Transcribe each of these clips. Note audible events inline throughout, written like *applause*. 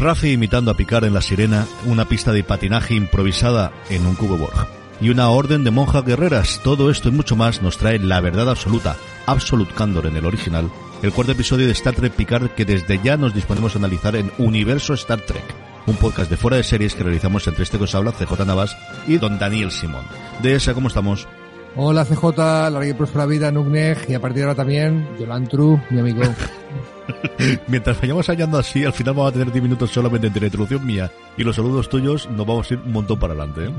Rafi imitando a Picard en La Sirena, una pista de patinaje improvisada en un cubo Borg. Y una orden de monjas guerreras, todo esto y mucho más nos trae la verdad absoluta, Absolute Candor en el original, el cuarto episodio de Star Trek Picard que desde ya nos disponemos a analizar en Universo Star Trek, un podcast de fuera de series que realizamos entre este que os habla CJ Navas y don Daniel Simón. De esa, ¿cómo estamos? Hola CJ, larga y próspera vida, Nugneg, y a partir de ahora también, Yolantru, mi amigo. *laughs* *laughs* Mientras vayamos hallando así, al final vamos a tener 10 minutos solamente entre la introducción mía y los saludos tuyos, nos vamos a ir un montón para adelante. ¿eh?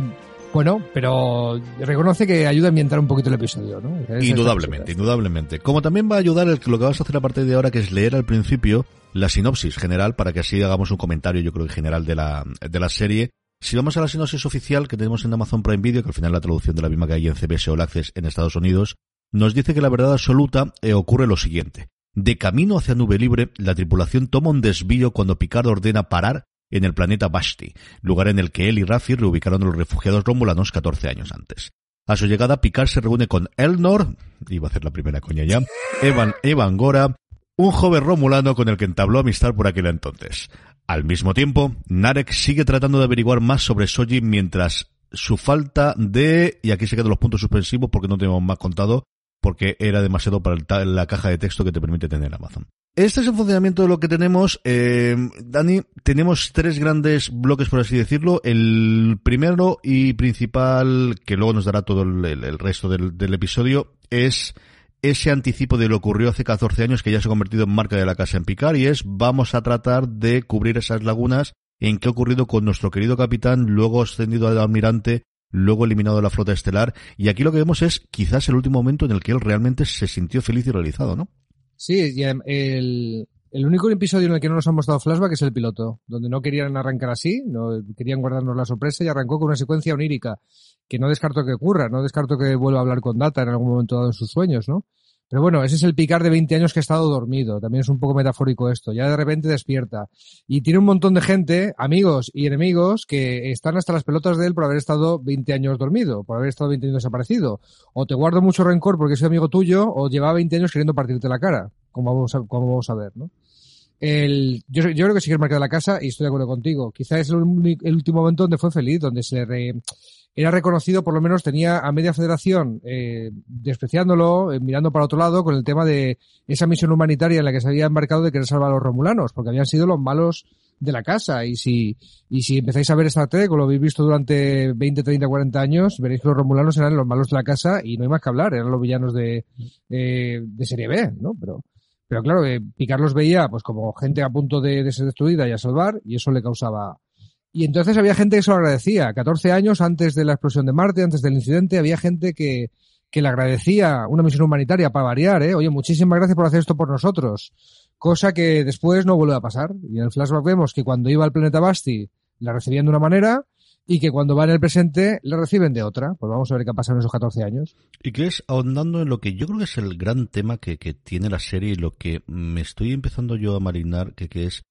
Bueno, pero reconoce que ayuda a ambientar un poquito el episodio, ¿no? indudablemente, indudablemente. Como también va a ayudar el, lo que vas a hacer a partir de ahora, que es leer al principio la sinopsis general, para que así hagamos un comentario, yo creo, en general de la, de la serie. Si vamos a la sinopsis oficial que tenemos en Amazon Prime Video, que al final la traducción de la misma que hay en CBS All Access en Estados Unidos, nos dice que la verdad absoluta eh, ocurre lo siguiente. De camino hacia Nube Libre, la tripulación toma un desvío cuando Picard ordena parar en el planeta Bashti, lugar en el que él y Rafi reubicaron a los refugiados romulanos 14 años antes. A su llegada, Picard se reúne con Elnor, iba a hacer la primera coña ya, Evan, Evan Gora, un joven romulano con el que entabló amistad por aquel entonces. Al mismo tiempo, Narek sigue tratando de averiguar más sobre Soji mientras su falta de, y aquí se quedan los puntos suspensivos porque no tenemos más contado, porque era demasiado para la caja de texto que te permite tener Amazon. Este es el funcionamiento de lo que tenemos. Eh, Dani, tenemos tres grandes bloques, por así decirlo. El primero y principal, que luego nos dará todo el, resto del, episodio, es ese anticipo de lo que ocurrió hace 14 años, que ya se ha convertido en marca de la casa en Picar, y es vamos a tratar de cubrir esas lagunas en qué ha ocurrido con nuestro querido capitán, luego ascendido al almirante, luego eliminado de la flota estelar, y aquí lo que vemos es quizás el último momento en el que él realmente se sintió feliz y realizado, ¿no? Sí, y el, el único episodio en el que no nos han mostrado flashback es el piloto, donde no querían arrancar así, no querían guardarnos la sorpresa y arrancó con una secuencia onírica, que no descarto que ocurra, no descarto que vuelva a hablar con Data en algún momento dado en sus sueños, ¿no? Pero bueno, ese es el picar de 20 años que ha estado dormido. También es un poco metafórico esto. Ya de repente despierta. Y tiene un montón de gente, amigos y enemigos, que están hasta las pelotas de él por haber estado 20 años dormido, por haber estado 20 años desaparecido. O te guardo mucho rencor porque soy amigo tuyo, o lleva 20 años queriendo partirte la cara. Como vamos a, como ver, ¿no? El, yo, creo que sí que es marca de la casa y estoy de acuerdo contigo. Quizás es el, el, último momento donde fue feliz, donde se re, era reconocido, por lo menos tenía a media federación eh, despreciándolo, eh, mirando para otro lado con el tema de esa misión humanitaria en la que se había embarcado de querer salvar a los romulanos, porque habían sido los malos de la casa. Y si, y si empezáis a ver Star Trek o lo habéis visto durante 20, 30, 40 años, veréis que los romulanos eran los malos de la casa y no hay más que hablar, eran los villanos de, eh, de serie B, ¿no? Pero, pero claro, eh, Picard los veía pues como gente a punto de, de ser destruida y a salvar y eso le causaba y entonces había gente que se lo agradecía. 14 años antes de la explosión de Marte, antes del incidente, había gente que, que le agradecía una misión humanitaria para variar, ¿eh? Oye, muchísimas gracias por hacer esto por nosotros. Cosa que después no vuelve a pasar. Y en el flashback vemos que cuando iba al planeta Basti la recibían de una manera y que cuando va en el presente la reciben de otra. Pues vamos a ver qué ha pasado en esos 14 años. Y que es ahondando en lo que yo creo que es el gran tema que, que tiene la serie y lo que me estoy empezando yo a marinar, que, que es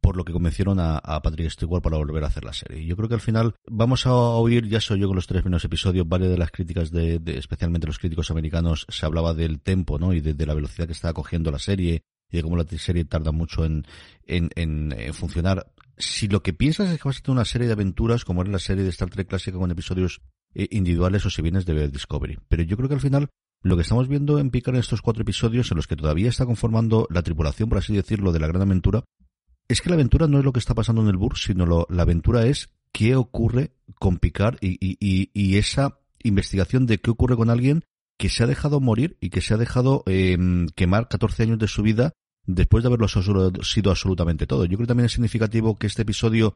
por lo que convencieron a, a Patrick Stewart para volver a hacer la serie. Yo creo que al final vamos a oír, ya soy yo con los tres primeros episodios, varias de las críticas de, de especialmente los críticos americanos, se hablaba del tempo, ¿no? Y de, de, la velocidad que estaba cogiendo la serie y de cómo la serie tarda mucho en, en, en, funcionar. Si lo que piensas es que vas a tener una serie de aventuras como era la serie de Star Trek clásica con episodios eh, individuales o si vienes de Discovery. Pero yo creo que al final lo que estamos viendo en Picard en estos cuatro episodios en los que todavía está conformando la tripulación, por así decirlo, de la gran aventura, es que la aventura no es lo que está pasando en el Bur, sino lo, la aventura es qué ocurre con Picard y, y, y, y, esa investigación de qué ocurre con alguien que se ha dejado morir y que se ha dejado eh, quemar 14 años de su vida después de haberlo sido absolutamente todo. Yo creo que también es significativo que este episodio,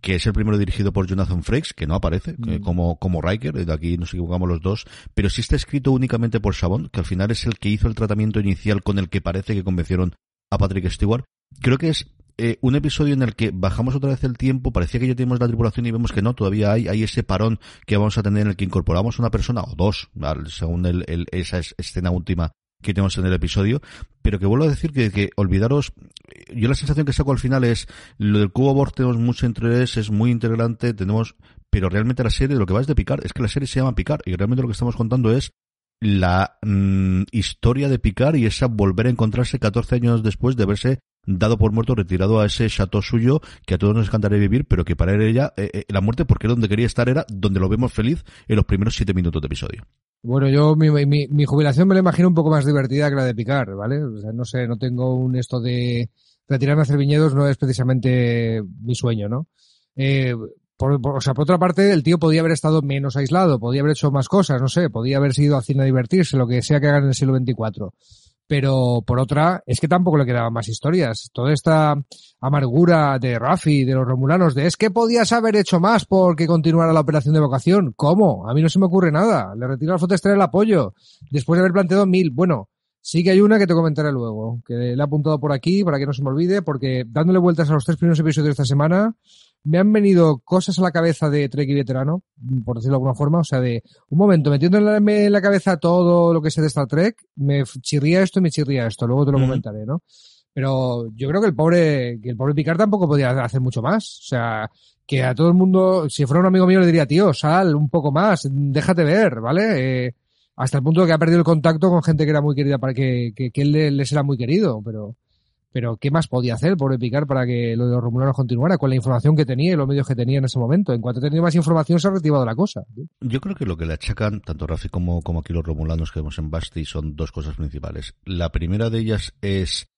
que es el primero dirigido por Jonathan Frakes, que no aparece mm. como, como Riker, de aquí nos equivocamos los dos, pero sí está escrito únicamente por Chabon, que al final es el que hizo el tratamiento inicial con el que parece que convencieron a Patrick Stewart. Creo que es eh, un episodio en el que bajamos otra vez el tiempo, parecía que ya tenemos la tripulación y vemos que no, todavía hay, hay ese parón que vamos a tener en el que incorporamos una persona o dos, según el, esa escena última que tenemos en el episodio, pero que vuelvo a decir que, olvidaros, yo la sensación que saco al final es, lo del cubo Borg tenemos mucho interés, es muy integrante, tenemos, pero realmente la serie lo que va es de picar, es que la serie se llama picar y realmente lo que estamos contando es la mm, historia de picar y esa volver a encontrarse 14 años después de haberse dado por muerto, retirado a ese chateau suyo que a todos nos encantaría vivir, pero que para ella eh, eh, la muerte, porque donde quería estar, era donde lo vemos feliz en los primeros siete minutos de episodio. Bueno, yo mi, jubilación me la imagino un poco más divertida que la de picar, ¿vale? O sea, no sé, no tengo un esto de retirarme a hacer viñedos, no es precisamente mi sueño, ¿no? Eh, por, o sea, por otra parte, el tío podía haber estado menos aislado, podía haber hecho más cosas, no sé, podía haber sido a cine a divertirse, lo que sea que hagan en el siglo XXIV pero por otra, es que tampoco le quedaban más historias. Toda esta amargura de Rafi, de los romulanos, de es que podías haber hecho más porque continuara la operación de vocación. ¿Cómo? A mí no se me ocurre nada. Le retiro al Fotester el apoyo. Después de haber planteado mil. Bueno, sí que hay una que te comentaré luego, que le he apuntado por aquí para que no se me olvide, porque dándole vueltas a los tres primeros episodios de esta semana, me han venido cosas a la cabeza de Trek y veterano, por decirlo de alguna forma, o sea, de un momento, metiendo en la, cabeza todo lo que sé de Star Trek, me chirría esto y me chirría esto, luego te lo comentaré, ¿no? Pero yo creo que el pobre, que el pobre Picard tampoco podía hacer mucho más, o sea, que a todo el mundo, si fuera un amigo mío le diría, tío, sal un poco más, déjate ver, ¿vale? Eh, hasta el punto de que ha perdido el contacto con gente que era muy querida para que, que, que él les era muy querido, pero pero ¿qué más podía hacer por Picar para que lo de los romulanos continuara con la información que tenía y los medios que tenía en ese momento? En cuanto tenía más información se ha reactivado la cosa. Yo creo que lo que le achacan tanto Rafi como, como aquí los romulanos que vemos en Basti son dos cosas principales. La primera de ellas es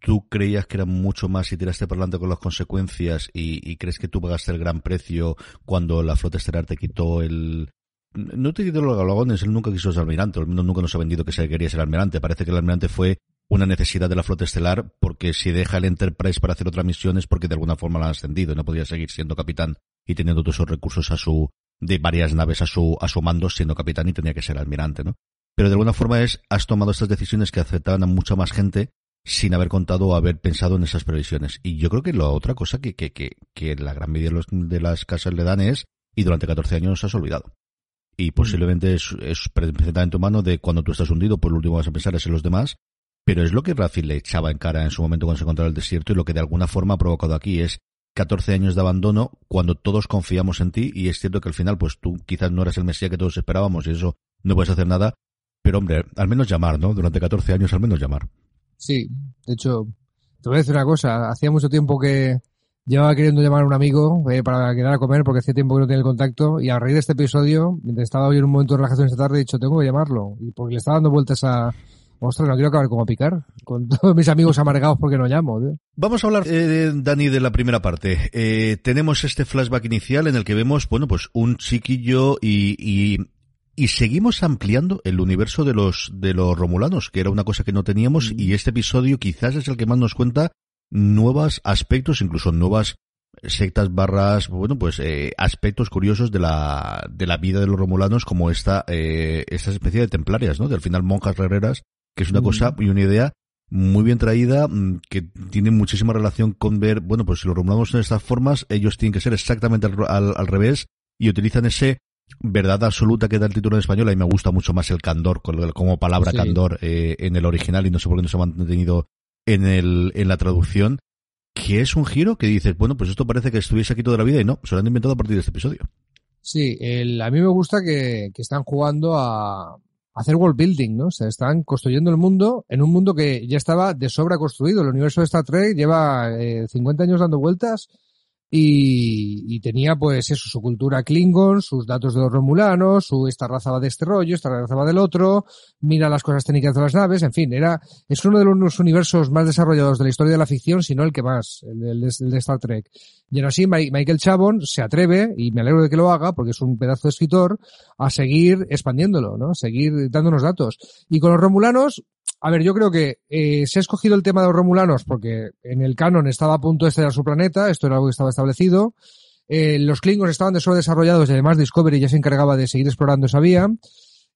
tú creías que era mucho más si tiraste por delante con las consecuencias y, crees que tú pagaste el gran precio cuando la flota estelar te quitó el, no te quitó los galagones, él nunca quiso ser almirante, el mundo nunca nos ha vendido que se quería ser almirante. Parece que el almirante fue una necesidad de la flota estelar porque si deja el Enterprise para hacer otra misión es porque de alguna forma la han ascendido y no podía seguir siendo capitán y teniendo todos esos recursos a su de varias naves a su a su mando siendo capitán y tenía que ser almirante, ¿no? Pero de alguna forma es has tomado estas decisiones que afectaban a mucha más gente sin haber contado o haber pensado en esas previsiones. Y yo creo que la otra cosa que, que, que, que la gran medida de, los, de las casas le dan es y durante 14 años nos has olvidado. Y posiblemente es, es perfectamente humano de cuando tú estás hundido, pues lo último vas a pensar es en los demás pero es lo que Rafi le echaba en cara en su momento cuando se encontraba el desierto y lo que de alguna forma ha provocado aquí es 14 años de abandono cuando todos confiamos en ti y es cierto que al final pues tú quizás no eres el Mesías que todos esperábamos y eso no puedes hacer nada, pero hombre, al menos llamar, ¿no? Durante 14 años al menos llamar. Sí, de hecho, te voy a decir una cosa, hacía mucho tiempo que llevaba queriendo llamar a un amigo eh, para quedar a comer porque hacía tiempo que no tenía el contacto y a raíz de este episodio, mientras estaba hoy un momento de relajación esta tarde, he dicho, tengo que llamarlo y porque le estaba dando vueltas a Ostras, no quiero acabar como a picar. Con todos mis amigos amargados porque no llamo. Vamos a hablar, eh, Dani, de la primera parte. Eh, tenemos este flashback inicial en el que vemos, bueno, pues un chiquillo y, y, y seguimos ampliando el universo de los, de los romulanos, que era una cosa que no teníamos, mm. y este episodio quizás es el que más nos cuenta nuevos aspectos, incluso nuevas sectas barras, bueno, pues eh, aspectos curiosos de la, de la vida de los romulanos como esta, eh, esta especie de templarias, ¿no? De al final monjas guerreras que es una cosa y una idea muy bien traída, mm, que tiene muchísima relación con ver, bueno, pues si lo romulamos en estas formas, ellos tienen que ser exactamente al, al, revés y utilizan ese verdad absoluta que da el título en español. y me gusta mucho más el candor, como palabra candor eh, en el original y no sé por qué no se ha mantenido en, el, en la traducción. Que es un giro que dices, bueno, pues esto parece que estuviese aquí toda la vida y no, se lo han inventado a partir de este episodio. Sí, el, a mí me gusta que, que están jugando a, hacer world building, ¿no? O sea, están construyendo el mundo en un mundo que ya estaba de sobra construido. El universo de Star Trek lleva eh, 50 años dando vueltas y, tenía pues eso, su cultura Klingon, sus datos de los Romulanos, su esta raza va de este rollo, esta raza va del otro, mira las cosas técnicas de las naves, en fin, era, es uno de los universos más desarrollados de la historia de la ficción, si no el que más, el, de Star Trek. Y aún así Michael Chabon se atreve, y me alegro de que lo haga, porque es un pedazo de escritor, a seguir expandiéndolo, ¿no? Seguir dándonos datos. Y con los Romulanos, a ver, yo creo que eh, se ha escogido el tema de los Romulanos porque en el canon estaba a punto de estallar su planeta, esto era algo que estaba establecido. Eh, los Klingons estaban desarrollados y además Discovery ya se encargaba de seguir explorando esa vía.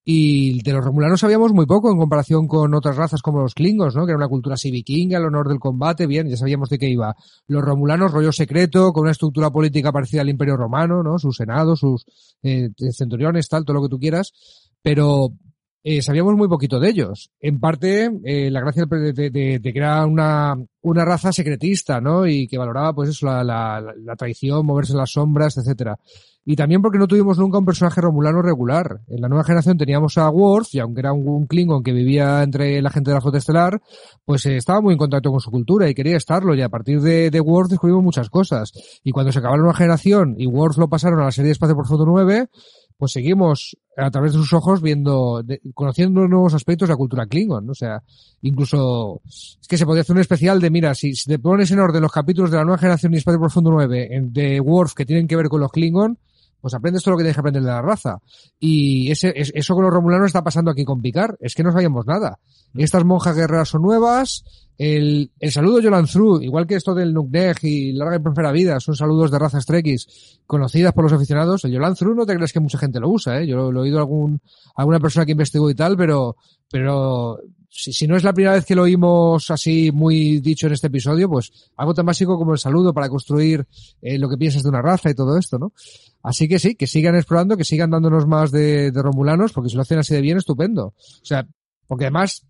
Y de los romulanos sabíamos muy poco en comparación con otras razas como los klingons, ¿no? Que era una cultura así vikinga, el honor del combate, bien, ya sabíamos de qué iba. Los romulanos, rollo secreto, con una estructura política parecida al imperio romano, ¿no? Sus senados, sus eh, centuriones, tal, todo lo que tú quieras. Pero eh, sabíamos muy poquito de ellos. En parte, eh, la gracia de, de, de, que era una, una raza secretista, ¿no? Y que valoraba, pues eso, la, la, la traición, moverse en las sombras, etcétera. Y también porque no tuvimos nunca un personaje romulano regular. En la nueva generación teníamos a Worf, y aunque era un, un Klingon que vivía entre la gente de la flota estelar, pues eh, estaba muy en contacto con su cultura y quería estarlo. Y a partir de, de Worf descubrimos muchas cosas. Y cuando se acabó la nueva generación y Worf lo pasaron a la serie de Espacio Profundo 9, pues seguimos a través de sus ojos viendo, de, conociendo nuevos aspectos de la cultura Klingon, ¿no? o sea, incluso es que se podría hacer un especial de, mira, si, si te pones en orden los capítulos de la nueva generación y Espacio Profundo 9 de Worf que tienen que ver con los Klingon, pues aprendes todo lo que tienes que aprender de la raza. Y ese, es, eso con los romulanos está pasando aquí con Picard. Es que no sabíamos nada. Estas monjas guerreras son nuevas. El, el saludo Yolan Thru, igual que esto del Nukneg y Larga y Próspera Vida, son saludos de razas Trekkies conocidas por los aficionados. El Yolan Thru no te crees que mucha gente lo usa, ¿eh? Yo lo, lo he oído a algún, alguna persona que investigó y tal, pero, pero si, no es la primera vez que lo oímos así muy dicho en este episodio, pues algo tan básico como el saludo para construir eh, lo que piensas de una raza y todo esto, ¿no? Así que sí, que sigan explorando, que sigan dándonos más de, Romulanos, porque si lo hacen así de bien, estupendo. O sea, porque además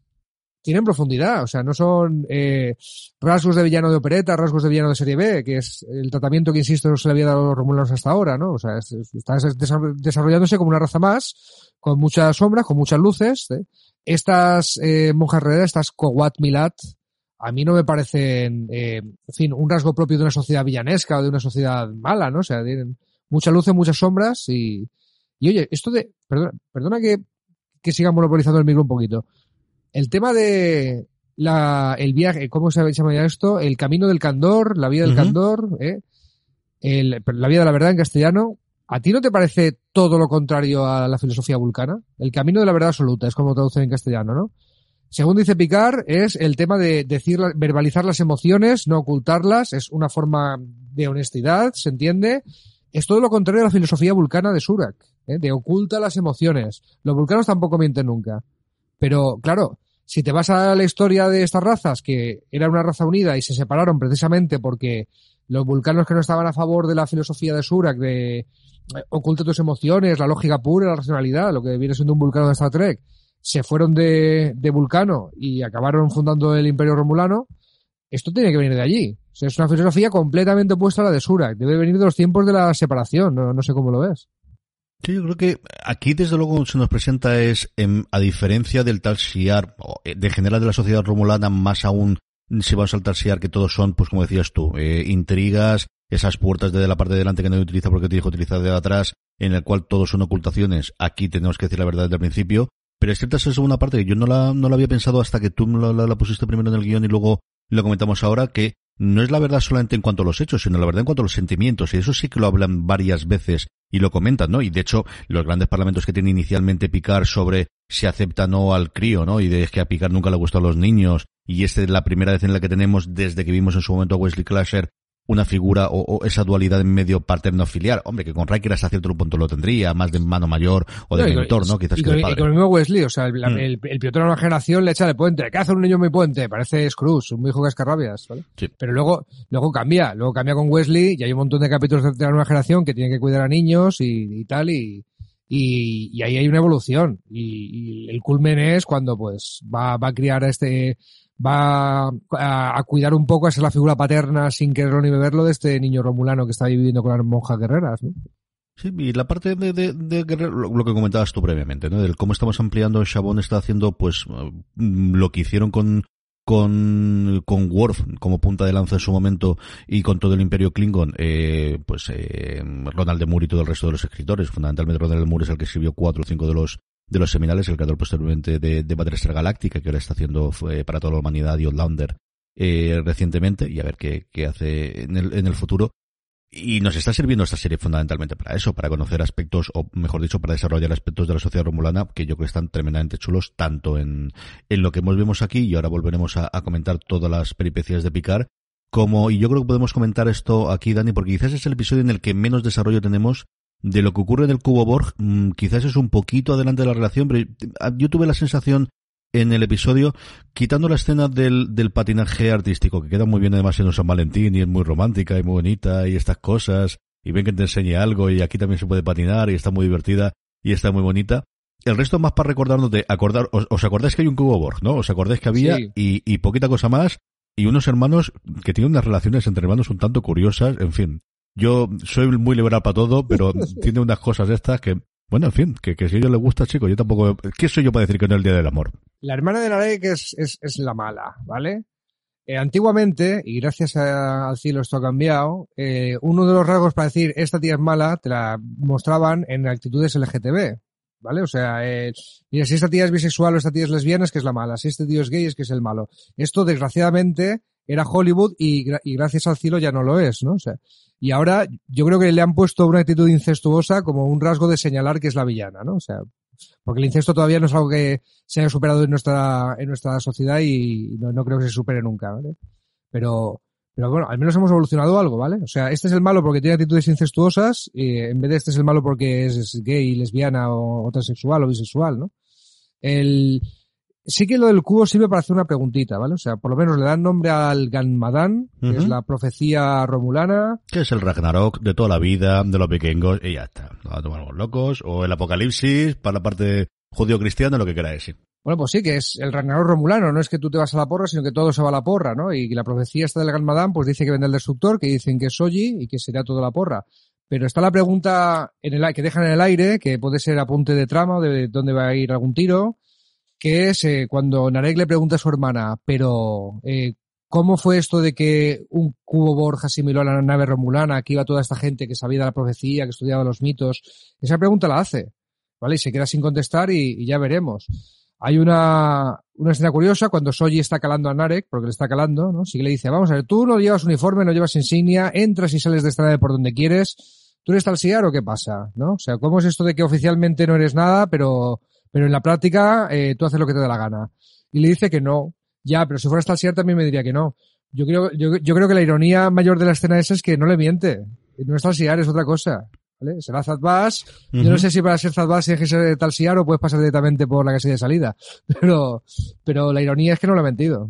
tienen profundidad, o sea, no son eh, rasgos de villano de opereta, rasgos de villano de serie B, que es el tratamiento que, insisto, no se le había dado a los Romulanos hasta ahora, ¿no? O sea, es, está desarrollándose como una raza más, con muchas sombras, con muchas luces, ¿eh? Estas eh, monjas herederas, estas Kowat Milat, a mí no me parecen, eh, en fin, un rasgo propio de una sociedad villanesca o de una sociedad mala, ¿no? O sea, tienen mucha luz y muchas sombras y, y oye, esto de, perdona, perdona que, que siga monopolizando el micro un poquito. El tema de la, el viaje, ¿cómo se llama ya esto? El camino del candor, la vida del uh -huh. candor, ¿eh? El, la vida de la verdad en castellano, ¿A ti no te parece todo lo contrario a la filosofía vulcana? El camino de la verdad absoluta, es como traduce en castellano, ¿no? Según dice Picard, es el tema de decir, verbalizar las emociones, no ocultarlas, es una forma de honestidad, ¿se entiende? Es todo lo contrario a la filosofía vulcana de Surak, ¿eh? de oculta las emociones. Los vulcanos tampoco mienten nunca. Pero, claro, si te vas a la historia de estas razas, que era una raza unida y se separaron precisamente porque los vulcanos que no estaban a favor de la filosofía de Surak, de oculta tus emociones, la lógica pura, la racionalidad, lo que viene siendo un vulcano de Star Trek, se fueron de, Vulcano y acabaron fundando el Imperio Romulano, esto tiene que venir de allí. Es una filosofía completamente opuesta a la de Surak. Debe venir de los tiempos de la separación. No, sé cómo lo ves. Sí, yo creo que aquí desde luego se nos presenta es, en, a diferencia del tal Shiar, de general de la sociedad romulana, más aún si vamos a saltar Shiar, que todos son, pues como decías tú, eh, intrigas, esas puertas de la parte de delante que nadie utiliza porque te dijo utilizar de atrás, en el cual todos son ocultaciones. Aquí tenemos que decir la verdad desde el principio. Pero es cierta esa segunda parte que yo no la, no la había pensado hasta que tú la, la, la pusiste primero en el guion y luego lo comentamos ahora, que no es la verdad solamente en cuanto a los hechos, sino la verdad en cuanto a los sentimientos. Y eso sí que lo hablan varias veces y lo comentan, ¿no? Y de hecho, los grandes parlamentos que tiene inicialmente Picar sobre si acepta o no al crío, ¿no? Y de que a Picar nunca le gustó a los niños. Y esta es la primera vez en la que tenemos desde que vimos en su momento a Wesley Clasher una figura o, o, esa dualidad en medio paterno filial. Hombre, que con Riker hasta cierto punto lo tendría, más de mano mayor o de no, mentor, ¿no? Quizás y, que de padre. y con el mismo Wesley, o sea, el, mm. el, el piloto de la generación le echa de puente. ¿Qué hace un niño muy puente? Parece Scrooge, un hijo cascarrabias, ¿vale? Sí. Pero luego, luego cambia, luego cambia con Wesley y hay un montón de capítulos de la nueva generación que tienen que cuidar a niños y, y tal y, y, y, ahí hay una evolución y, y, el culmen es cuando pues va, va a criar a este va a, cuidar un poco a ser la figura paterna sin quererlo ni beberlo de este niño romulano que está viviendo con las monjas guerreras, ¿no? Sí, y la parte de, de, de Guerrero, lo que comentabas tú previamente, ¿no? Del cómo estamos ampliando, Chabón está haciendo, pues, lo que hicieron con, con, con Worf como punta de lanza en su momento y con todo el imperio Klingon, eh, pues, eh, Ronald de Moore y todo el resto de los escritores, fundamentalmente Ronald de Moore es el que escribió cuatro o cinco de los, de los seminales, el creador posteriormente de, de Battlestar Galáctica, que ahora está haciendo eh, para toda la humanidad y Outlander eh, recientemente, y a ver qué, qué hace en el, en el futuro. Y nos está sirviendo esta serie fundamentalmente para eso, para conocer aspectos, o mejor dicho, para desarrollar aspectos de la sociedad romulana que yo creo que están tremendamente chulos, tanto en, en lo que vemos aquí, y ahora volveremos a, a comentar todas las peripecias de Picard, como, y yo creo que podemos comentar esto aquí, Dani, porque quizás es el episodio en el que menos desarrollo tenemos de lo que ocurre en el cubo Borg, mm, quizás es un poquito adelante de la relación, pero yo tuve la sensación en el episodio, quitando la escena del, del patinaje artístico, que queda muy bien además en San Valentín y es muy romántica y muy bonita y estas cosas, y ven que te enseñe algo y aquí también se puede patinar y está muy divertida y está muy bonita. El resto más para recordarnos de acordar, os, acordáis que hay un cubo Borg, ¿no? Os acordáis que había y, y poquita cosa más y unos hermanos que tienen unas relaciones entre hermanos un tanto curiosas, en fin. Yo soy muy liberal para todo, pero *laughs* tiene unas cosas estas que, bueno, en fin, que, que si a ellos les gusta, chicos, yo tampoco, ¿qué soy yo para decir que no es el Día del Amor? La hermana de Narek es, es, es la mala, ¿vale? Eh, antiguamente, y gracias al cielo esto ha cambiado, eh, uno de los rasgos para decir esta tía es mala te la mostraban en actitudes LGTB, ¿vale? O sea, eh, mira, si esta tía es bisexual o esta tía es lesbiana es que es la mala, si este tío es gay es que es el malo. Esto, desgraciadamente, era Hollywood y, y gracias al cielo ya no lo es, ¿no? O sea, y ahora yo creo que le han puesto una actitud incestuosa como un rasgo de señalar que es la villana, ¿no? O sea, porque el incesto todavía no es algo que se haya superado en nuestra, en nuestra sociedad y no, no creo que se supere nunca, ¿vale? Pero, pero bueno, al menos hemos evolucionado algo, ¿vale? O sea, este es el malo porque tiene actitudes incestuosas, y en vez de este es el malo porque es gay, lesbiana o, o transexual o bisexual, ¿no? El, sí que lo del cubo sirve para hacer una preguntita, ¿vale? O sea, por lo menos le dan nombre al Ganmadán, que es la profecía romulana. Que es el Ragnarok de toda la vida, de los vikingos, y ya está. No tomamos locos. O el Apocalipsis, para la parte judío-cristiana, lo que queráis, sí. Bueno, pues sí, que es el Ragnarok romulano, no es que tú te vas a la porra, sino que todo se va a la porra, ¿no? Y la profecía esta del Ganmadán, pues dice que vende el destructor, que dicen que es Soji y que será todo la porra. Pero está la pregunta en el, que dejan en el aire, que puede ser apunte de trama o de dónde va a ir algún tiro, que es eh, cuando Narek le pregunta a su hermana, pero eh, ¿cómo fue esto de que un cubo Borja asimiló a la nave romulana? Aquí iba toda esta gente que sabía de la profecía, que estudiaba los mitos. Esa pregunta la hace, ¿vale? Y se queda sin contestar y, ya veremos. Hay una, una escena curiosa cuando Soji está calando a Narek, porque le está calando, ¿no? Sí que le dice, vamos a ver, tú no llevas uniforme, no llevas insignia, entras y sales de esta nave por donde quieres, ¿tú eres Talsiar o qué pasa? ¿No? O sea, ¿cómo es esto de que oficialmente no eres nada, pero pero en la práctica eh, tú haces lo que te da la gana. Y le dice que no. Ya, pero si fuera Stalsier también me diría que no. Yo creo, yo, yo creo que la ironía mayor de la escena esa es que no le miente. No es Stalsier, es otra cosa. ¿Vale? Será Zadbas. Yo no sé si para ser Zadbas tienes que ser Talsiar o puedes pasar directamente por la casilla de salida. *laughs* Pero, pero la ironía es que no lo ha mentido.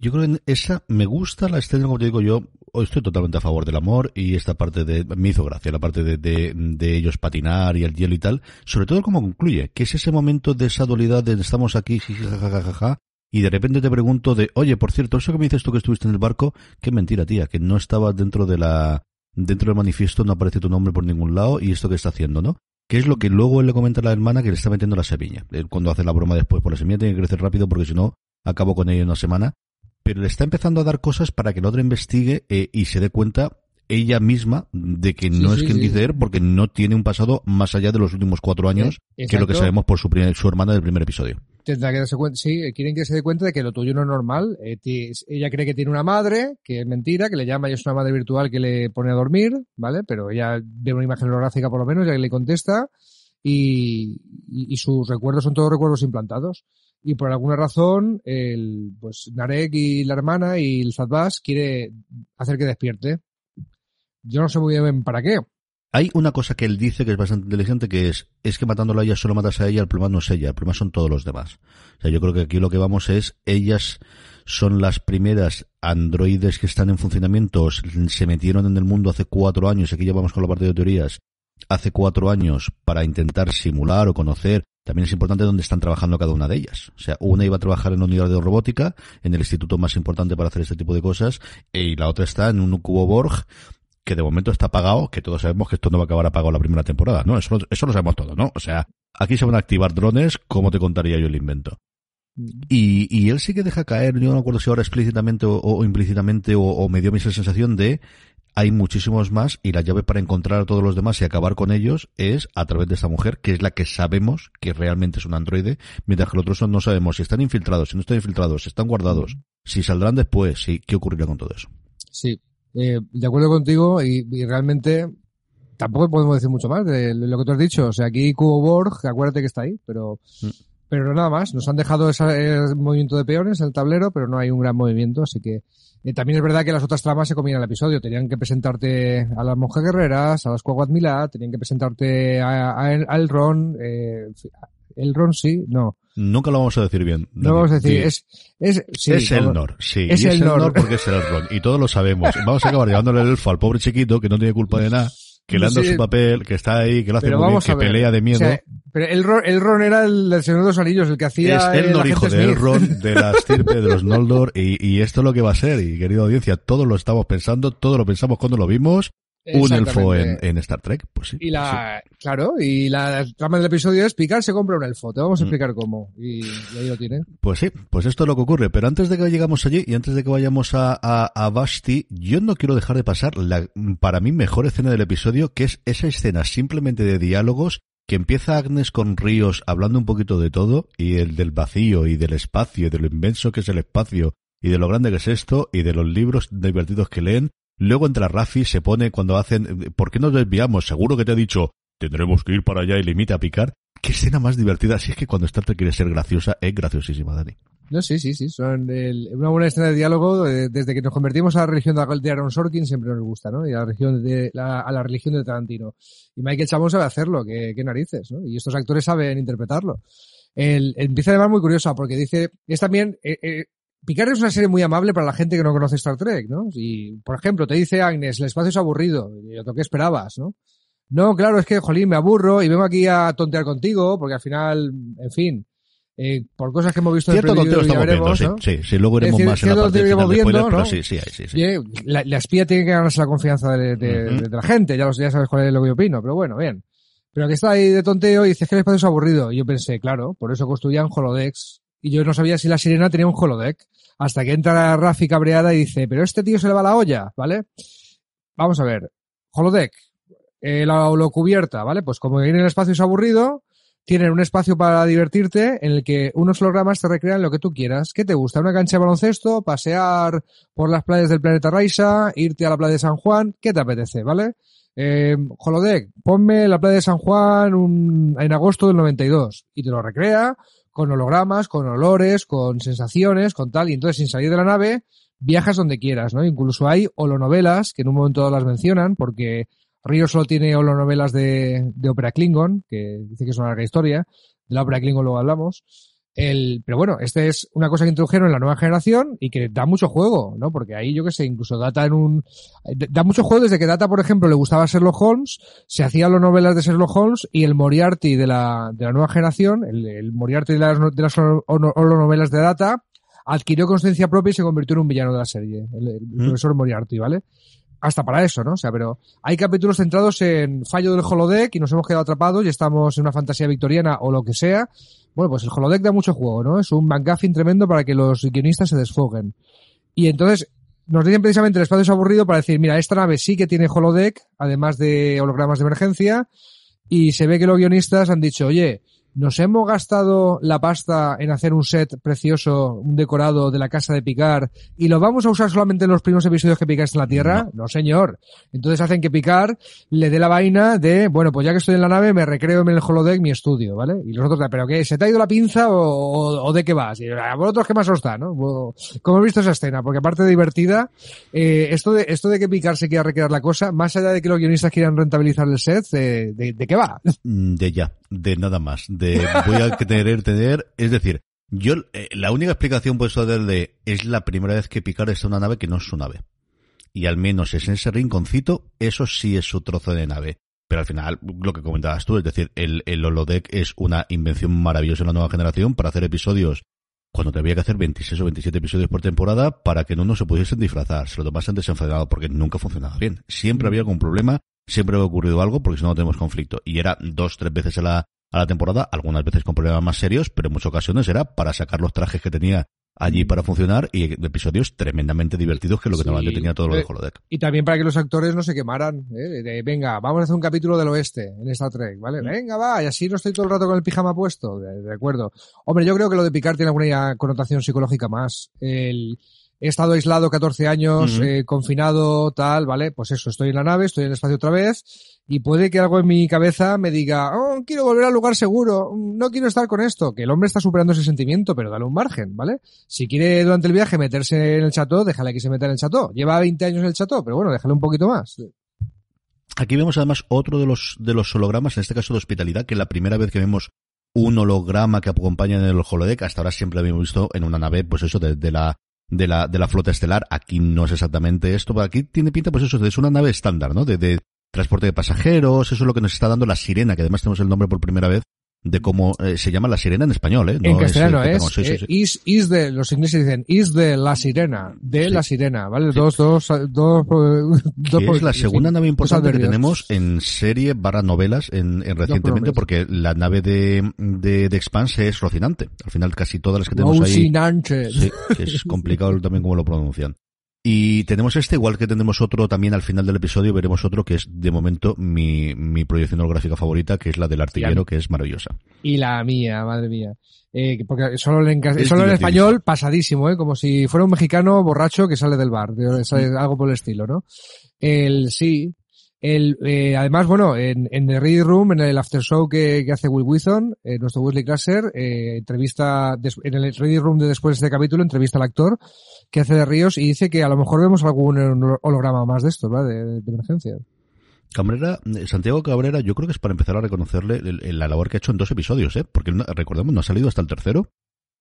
Yo creo que esa me gusta la escena, como te digo yo, estoy totalmente a favor del amor y esta parte de, me hizo gracia, la parte de, de, de ellos patinar y el hielo y tal, sobre todo como concluye, que es ese momento de esa dualidad de estamos aquí, jajajaja, y de repente te pregunto de, oye, por cierto, eso que me dices tú que estuviste en el barco, qué mentira, tía, que no estaba dentro de la, dentro del manifiesto, no aparece tu nombre por ningún lado, y esto que está haciendo, ¿no? Que es lo que luego él le comenta a la hermana que le está metiendo la semilla. Cuando hace la broma después por la semilla tiene que crecer rápido porque si no, acabo con ella en una semana pero le está empezando a dar cosas para que el otro investigue eh, y se dé cuenta ella misma de que no es quien dice él porque no tiene un pasado más allá de los últimos cuatro años que es lo que sabemos por su, su hermana del primer episodio. Tendrá que darse cuenta, sí, quieren que se dé cuenta de que lo tuyo no es normal. Eh, ella cree que tiene una madre, que es mentira, que le llama y es una madre virtual que le pone a dormir, ¿vale? Pero ella ve una imagen holográfica por lo menos, ya que le contesta y, y sus recuerdos son todos recuerdos implantados y por alguna razón el pues Narek y la hermana y el Zadbas quiere hacer que despierte. Yo no sé muy bien para qué. Hay una cosa que él dice que es bastante inteligente que es es que matándola a ella solo matas a ella, el problema no es ella, el problema son todos los demás. O sea, yo creo que aquí lo que vamos es ellas son las primeras androides que están en funcionamiento, se metieron en el mundo hace cuatro años, aquí ya vamos con la parte de teorías, hace cuatro años para intentar simular o conocer también es importante dónde están trabajando cada una de ellas. O sea, una iba a trabajar en la unidad de robótica, en el instituto más importante para hacer este tipo de cosas, y la otra está en un cubo Borg, que de momento está apagado, que todos sabemos que esto no va a acabar apagado la primera temporada, ¿no? Eso, eso lo sabemos todo, ¿no? O sea, aquí se van a activar drones, como te contaría yo el invento. Mm. Y, y él sí que deja caer, yo no me acuerdo si ahora explícitamente o, implícitamente o, o, me dio esa sensación de hay muchísimos más y la llave para encontrar a todos los demás y acabar con ellos es a través de esta mujer, que es la que sabemos que realmente es un androide, mientras que los otros no sabemos si están infiltrados, si no están infiltrados, si están guardados, si saldrán después, si, qué ocurrirá con todo eso. Sí, eh, de acuerdo contigo y, realmente tampoco podemos decir mucho más de lo que tú has dicho. O sea, aquí Cubo Borg, acuérdate que está ahí, pero... Mm Pero nada más, nos han dejado ese, ese movimiento de peones en el tablero, pero no hay un gran movimiento, así que eh, también es verdad que las otras tramas se comían el episodio. Tenían que presentarte a las monjas guerreras, a las Quaguat Milá, tenían que presentarte a, a, a Elrond, eh, Elrond sí, no. Nunca lo vamos a decir bien. No vamos a decir, Sí. es, es, sí, es como- Elnor, sí. es y es Elnor. Elnor porque es Elrond. Y todos lo sabemos. Vamos a acabar llevándole el elfo al pobre chiquito que no tiene culpa de nada, que le han dado Sí. su papel, que está ahí, que lo hace Pero muy bien, que ver. pelea de miedo. O sea, pero Elrond, Elrond era el del Señor de los Anillos, el que es hacía el Elnor, agente hijo de Smith. Elrond, *laughs* de la estirpe de los Noldor, y, y esto es lo que va a ser. Y querida audiencia, todos lo estamos pensando, todos lo pensamos cuando lo vimos. Un elfo en, Star Trek, pues sí. Y la, claro, y la trama del episodio es Picard se compra un elfo. Te vamos a Mm. explicar cómo. Y, y ahí lo tiene. Pues sí, pues esto es lo que ocurre. Pero antes de que llegamos allí y antes de que vayamos a, a, a Vashti, yo no quiero dejar de pasar la, para mí, mejor escena del episodio, que es esa escena simplemente de diálogos que empieza Agnes con Ríos hablando un poquito de todo y el del vacío y del espacio y de lo inmenso que es el espacio y de lo grande que es esto y de los libros divertidos que leen. Luego entra Rafi, se pone cuando hacen, ¿por qué nos desviamos? Seguro que te ha dicho, tendremos que ir para allá y le imita a picar. Qué escena más divertida. Si es que cuando Star Trek quiere ser graciosa, es graciosísima, Dani. No, sí, sí, sí. Son el- una buena escena de diálogo. eh, Desde que nos convertimos a la religión de, Aaron Sorkin siempre nos gusta, ¿no? Y a la religión de, la- a la religión de Tarantino. Y Michael Chabón sabe hacerlo, qué, narices, ¿no? Y estos actores saben interpretarlo. Empieza además muy curiosa porque dice, es también, eh, eh, Picard es una serie muy amable para la gente que no conoce Star Trek, ¿no? Y, por ejemplo, te dice Agnes, el espacio es aburrido. Y yo, ¿qué esperabas, no? No, claro, es que, jolín, me aburro y vengo aquí a tontear contigo porque al final, en fin, eh, por cosas que hemos visto Cierto en el conteo estamos viendo, veremos, sí, ¿no? sí, sí, luego iremos más en la parte final spoiler, viendo, sí, sí, sí, sí. La, la espía tiene que ganarse la confianza de, de- Ujú. de- de la gente, ya, lo, ya sabes cuál es lo que yo opino, pero bueno, bien. Pero que está ahí de tonteo y dices que el espacio es aburrido. Y yo pensé, claro, por eso construían holodecks. Y yo no sabía si la sirena tenía un holodeck. Hasta que entra Rafi cabreada y dice, pero este tío se le va la olla, ¿vale? Vamos a ver. Holodeck. Eh, la, lo cubierta, ¿vale? Pues como ir en el espacio es aburrido, tienen un espacio para divertirte en el que unos hologramas te recrean lo que tú quieras. ¿Qué te gusta? ¿Una cancha de baloncesto? ¿Pasear por las playas del planeta Raisa? ¿Irte a la playa de San Juan? ¿Qué te apetece? ¿Vale? Eh, holodeck, ponme la playa de San Juan en agosto del 92 y te lo recrea con hologramas, con olores, con sensaciones, con tal. Y entonces, sin salir de la nave, viajas donde quieras, ¿no? Incluso hay holonovelas que en un momento dado las mencionan porque Río solo tiene holonovelas de, de ópera Klingon, que dice que es una larga historia. De la ópera Klingon luego hablamos. El, pero bueno, este es una cosa que introdujeron en la nueva generación y que da mucho juego, ¿no? Porque ahí yo que sé, incluso Data en un, da mucho juego desde que Data, por ejemplo, le gustaba Sherlock Holmes, se hacían las novelas de Sherlock Holmes y el Moriarty de la, de la nueva generación, el, el Moriarty de las, de las holo- holonovelas de Data, adquirió conciencia propia y se convirtió en un villano de la serie, el, el Mm. profesor Moriarty, ¿vale? Hasta para eso, ¿no? O sea, pero hay capítulos centrados en fallo del holodeck y nos hemos quedado atrapados y estamos en una fantasía victoriana o lo que sea. Bueno, pues el holodeck da mucho juego, ¿no? Es un McGuffin tremendo para que los guionistas se desfoguen. Y entonces nos dicen precisamente el espacio es aburrido para decir, mira, esta nave sí que tiene holodeck, además de hologramas de emergencia, y se ve que los guionistas han dicho, oye, ¿nos hemos gastado la pasta en hacer un set precioso, un decorado de la casa de Picard, y lo vamos a usar solamente en los primeros episodios que Picard está en la Tierra? No, señor. Entonces hacen que Picard le dé la vaina de, bueno, pues ya que estoy en la nave, me recreo en el holodeck mi estudio, ¿vale? Y los otros, ¿pero qué? ¿Se te ha ido la pinza o, o- o de qué vas? Y a vosotros qué más os da, ¿no? ¿Cómo he visto esa escena? Porque aparte de divertida, eh, esto de, esto de que Picard se quiera recrear la cosa, más allá de que los guionistas quieran rentabilizar el set, de, de, ¿de qué va? Mm, De ya, de nada más. De voy a querer tener, es decir, yo, eh, la única explicación puedo dar de, es la primera vez que Picard está en una nave que no es su nave. Y al menos es en ese rinconcito, eso sí es su trozo de nave. Pero al final, lo que comentabas tú, es decir, el, el holodeck es una invención maravillosa en la nueva generación para hacer episodios cuando te había que hacer 26 o 27 episodios por temporada para que en uno se pudiesen disfrazar, se lo tomasen desenfadado porque nunca funcionaba bien. Siempre había algún problema, siempre había ocurrido algo porque si no no tenemos conflicto. Y era dos, tres veces a la, a la temporada, algunas veces con problemas más serios, pero en muchas ocasiones era para sacar los trajes que tenía allí para funcionar y episodios tremendamente divertidos que es lo que Sí, normalmente tenía todo lo de eh, Holodeck. Y también para que los actores no se quemaran, ¿eh? De, venga, vamos a hacer un capítulo del oeste en Star Trek, ¿vale? Venga, va, y así no estoy todo el rato con el pijama puesto, de, de acuerdo. Hombre, yo creo que lo de Picard tiene alguna connotación psicológica más. El, he estado aislado 14 años, eh, confinado, tal, ¿vale? Pues eso, estoy en la nave, estoy en el espacio otra vez, y puede que algo en mi cabeza me diga, oh, quiero volver al lugar seguro, no quiero estar con esto, que el hombre está superando ese sentimiento, pero dale un margen, ¿vale? Si quiere durante el viaje meterse en el chateau, déjale que se meta en el chateau. Lleva 20 años en el chateau, pero bueno, déjale un poquito más. Aquí vemos además otro de los, de los hologramas, en este caso de hospitalidad, que es la primera vez que vemos un holograma que acompaña en el holodeck. Hasta ahora siempre lo habíamos visto en una nave, pues eso, de, la de la, de la flota estelar. Aquí no es exactamente esto, pero aquí tiene pinta, pues eso, es una nave estándar, ¿no? De, de transporte de pasajeros, eso es lo que nos está dando la sirena, que además tenemos el nombre por primera vez de cómo eh, se llama la sirena en español, ¿eh? en castellano es, eh, Is, is, de, los ingleses dicen is de la sirena, de la sirena, ¿vale? Dos, dos, dos, dos es la segunda nave importante que tenemos en serie barra novelas en, en recientemente porque la nave de, de, de Expanse es Rocinante. Al final casi todas las que tenemos ahí. Sí, es *laughs* complicado también cómo lo pronuncian. Y tenemos este, igual que tendremos otro también al final del episodio, veremos otro que es de momento mi, mi proyección holográfica favorita, que es la del artillero, que es maravillosa. Y la mía, madre mía. Eh, porque solo en, solo en español, pasadísimo, ¿eh? como si fuera un mexicano borracho que sale del bar, algo por el estilo, ¿no? El sí, el, eh, además, bueno, en, en The Ready Room, en el after show que, que hace Will Withon, eh, nuestro Wesley Classer, eh, entrevista, en el Ready Room de después de este capítulo, entrevista al actor que hace de Ríos y dice que a lo mejor vemos algún holograma más de esto, ¿verdad? De, de emergencia. Cabrera, eh, Santiago Cabrera, yo creo que es para empezar a reconocerle la labor que ha hecho en dos episodios, ¿eh? Porque recordemos, no ha salido hasta el tercero.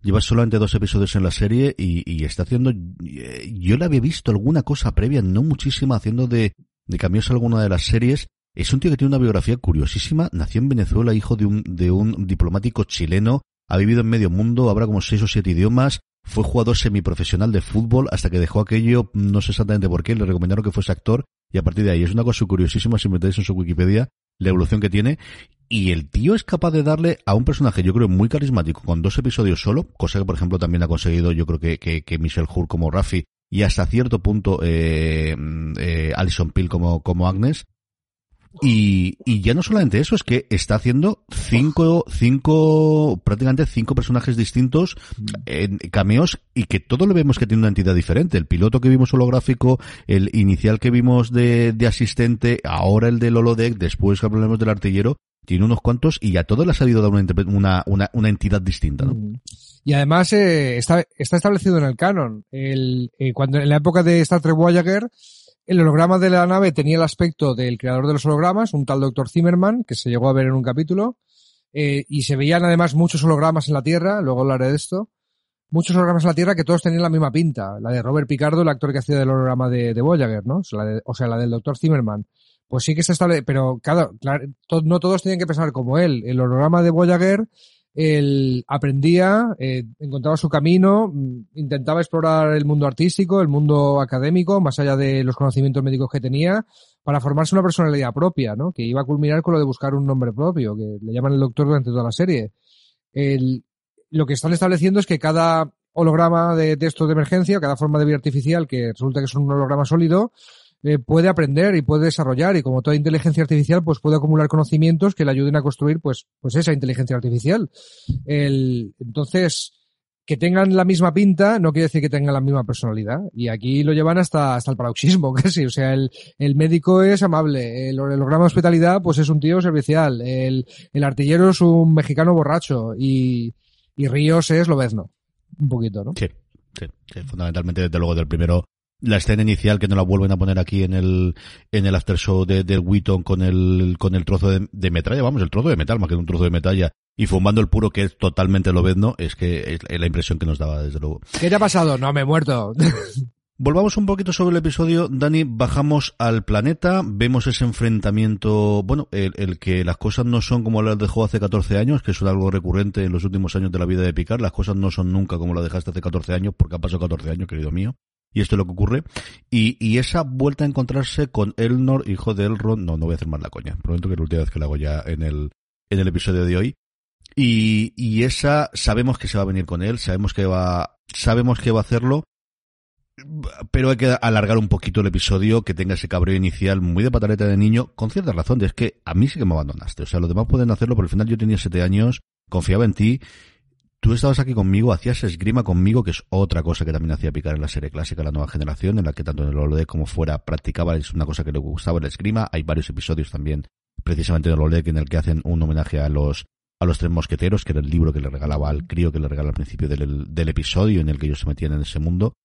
Lleva solamente dos episodios en la serie y, y está haciendo, eh, yo le había visto alguna cosa previa, no muchísima, haciendo de, de cambios a alguna de las series. Es un tío que tiene una biografía curiosísima. Nació en Venezuela, hijo de un, de un diplomático chileno. Ha vivido en medio mundo, habla como seis o siete idiomas. Fue jugador semiprofesional de fútbol hasta que dejó aquello, no sé exactamente por qué, le recomendaron que fuese actor y a partir de ahí es una cosa curiosísima si metéis en su Wikipedia la evolución que tiene y el tío es capaz de darle a un personaje, yo creo, muy carismático con dos episodios solo, cosa que por ejemplo también ha conseguido yo creo que, que, que Michelle Hur como Rafi y hasta cierto punto eh, eh, Alison Peel como, como Agnes. Y, y ya no solamente eso, es que está haciendo cinco, cinco, prácticamente cinco personajes distintos en cameos y que todo lo vemos que tiene una entidad diferente. El piloto que vimos holográfico, el inicial que vimos de, de asistente, ahora el del holodeck, después que hablamos del artillero, tiene unos cuantos y a todos les ha ido dar una, entidad distinta, ¿no? Mm. Y además eh, está, está establecido en el canon. El, eh, cuando en la época de Star Trek Voyager, el holograma de la nave tenía el aspecto del creador de los hologramas, un tal Dr. Zimmerman, que se llegó a ver en un capítulo, eh, y se veían además muchos hologramas en la Tierra, luego hablaré de esto, muchos hologramas en la Tierra que todos tenían la misma pinta, la de Robert Picardo, el actor que hacía del holograma de, de Voyager, ¿no? O sea, la, o sea, la del Dr. Zimmerman. Pues sí que se establece, pero claro, claro no todos tienen que pensar como él. El holograma de Voyager él aprendía, eh, encontraba su camino, mm, intentaba explorar el mundo artístico, el mundo académico, más allá de los conocimientos médicos que tenía, para formarse una personalidad propia, ¿no? Que iba a culminar con lo de buscar un nombre propio, que le llaman el doctor durante toda la serie. El, lo que están estableciendo es que cada holograma de texto de emergencia, cada forma de vida artificial, que resulta que es un holograma sólido, eh, puede aprender y puede desarrollar y como toda inteligencia artificial pues puede acumular conocimientos que le ayuden a construir pues pues esa inteligencia artificial. El, entonces que tengan la misma pinta no quiere decir que tengan la misma personalidad. Y aquí lo llevan hasta hasta el paroxismo *laughs* casi. O sea el, el médico es amable. El, holograma de hospitalidad pues es un tío servicial. El, el artillero es un mexicano borracho. Y, y Ríos es lobezno. Un poquito no sí, sí, sí fundamentalmente desde luego del primero la escena inicial que no la vuelven a poner aquí en el en el after show de, del Wheaton con el con el trozo de, de, metralla, vamos, el trozo de metal más que un trozo de metalla y fumando el puro que es totalmente lobezno, es que es la impresión que nos daba desde luego. ¿Qué te ha pasado? No, me he muerto. *laughs* Volvamos un poquito sobre el episodio, Dani, bajamos al planeta, vemos ese enfrentamiento, bueno, el, el, que las cosas no son como las dejó hace 14 años, que es algo recurrente en los últimos años de la vida de Picard, las cosas no son nunca como las dejaste hace 14 años, porque ha pasado 14 años, querido mío. Y esto es lo que ocurre. Y, y esa vuelta a encontrarse con Elnor, hijo de Elrond, no, no voy a hacer más la coña. Prometo que es la última vez que la hago ya en el, en el episodio de hoy. Y, y esa, sabemos que se va a venir con él, sabemos que va, sabemos que va a hacerlo, pero hay que alargar un poquito el episodio, que tenga ese cabreo inicial muy de pataleta de niño, con cierta razón, es que a mí sí que me abandonaste. O sea, los demás pueden hacerlo, pero al final yo tenía siete años, confiaba en ti, Tú estabas aquí conmigo, hacías esgrima conmigo, que es otra cosa que también hacía picar en la serie clásica la nueva generación, en la que tanto en el OLED como fuera practicaba, es una cosa que le gustaba el esgrima. Hay varios episodios también, precisamente en el OLED, en el que hacen un homenaje a los a los tres mosqueteros, que era el libro que le regalaba al crío que le regala al principio del, del episodio en el que ellos se metían en ese mundo.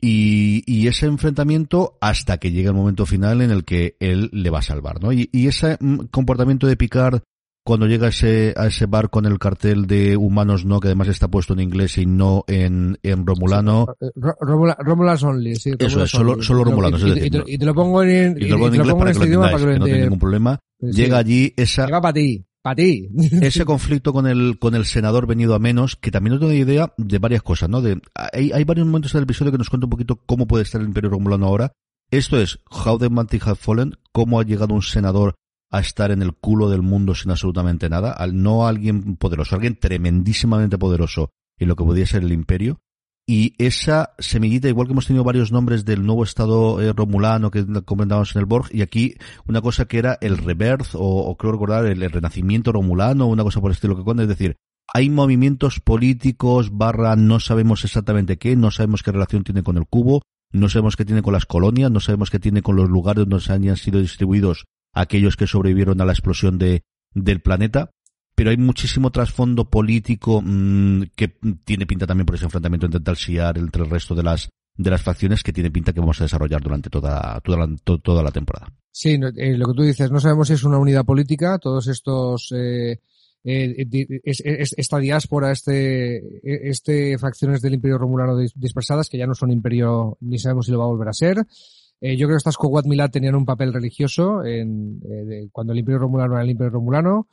Y, y, ese enfrentamiento hasta que llega el momento final en el que él le va a salvar, ¿no? Y, y ese mm, comportamiento de Picard cuando llega a ese, a ese bar con el cartel de humanos no, que además está puesto en inglés y no en, en romulano. Sí, Romula, only, sí. Eso es, solo, solo romulanos. Y, y, y, te lo pongo en, y te lo pongo en inglés para, que, lo para que lo que no tiene ningún problema. Sí. Llega allí esa... Llega para ti. Para ti. *laughs* ese conflicto con el, con el senador venido a menos, que también no tengo idea de varias cosas, ¿no? De, hay, hay varios momentos del episodio que nos cuenta un poquito cómo puede estar el Imperio Romulano ahora. Esto es How the Mighty Have Fallen, cómo ha llegado un senador a estar en el culo del mundo sin absolutamente nada, al no alguien poderoso, alguien tremendísimamente poderoso en lo que podía ser el imperio. Y esa semillita, igual que hemos tenido varios nombres del nuevo estado eh, romulano que comentábamos en el Borg, y aquí una cosa que era el rebirth, o, o creo recordar el, renacimiento romulano, una cosa por el estilo que cuenta, es decir, hay movimientos políticos barra no sabemos exactamente qué, no sabemos qué relación tiene con el cubo, no sabemos qué tiene con las colonias, no sabemos qué tiene con los lugares donde se hayan sido distribuidos aquellos que sobrevivieron a la explosión de, del planeta, pero hay muchísimo trasfondo político mmm, que tiene pinta también por ese enfrentamiento entre Talsiar entre el resto de las de las facciones que tiene pinta que vamos a desarrollar durante toda toda la, to, toda la temporada. Sí, eh, lo que tú dices, no sabemos si es una unidad política, todos estos eh, eh, es, es, esta diáspora, este, este facciones del Imperio Romulano dispersadas, que ya no son imperio, ni sabemos si lo va a volver a ser. Eh, yo creo que estas Kowat Milat tenían un papel religioso en, eh, cuando el Imperio Romulano era el Imperio Romulano.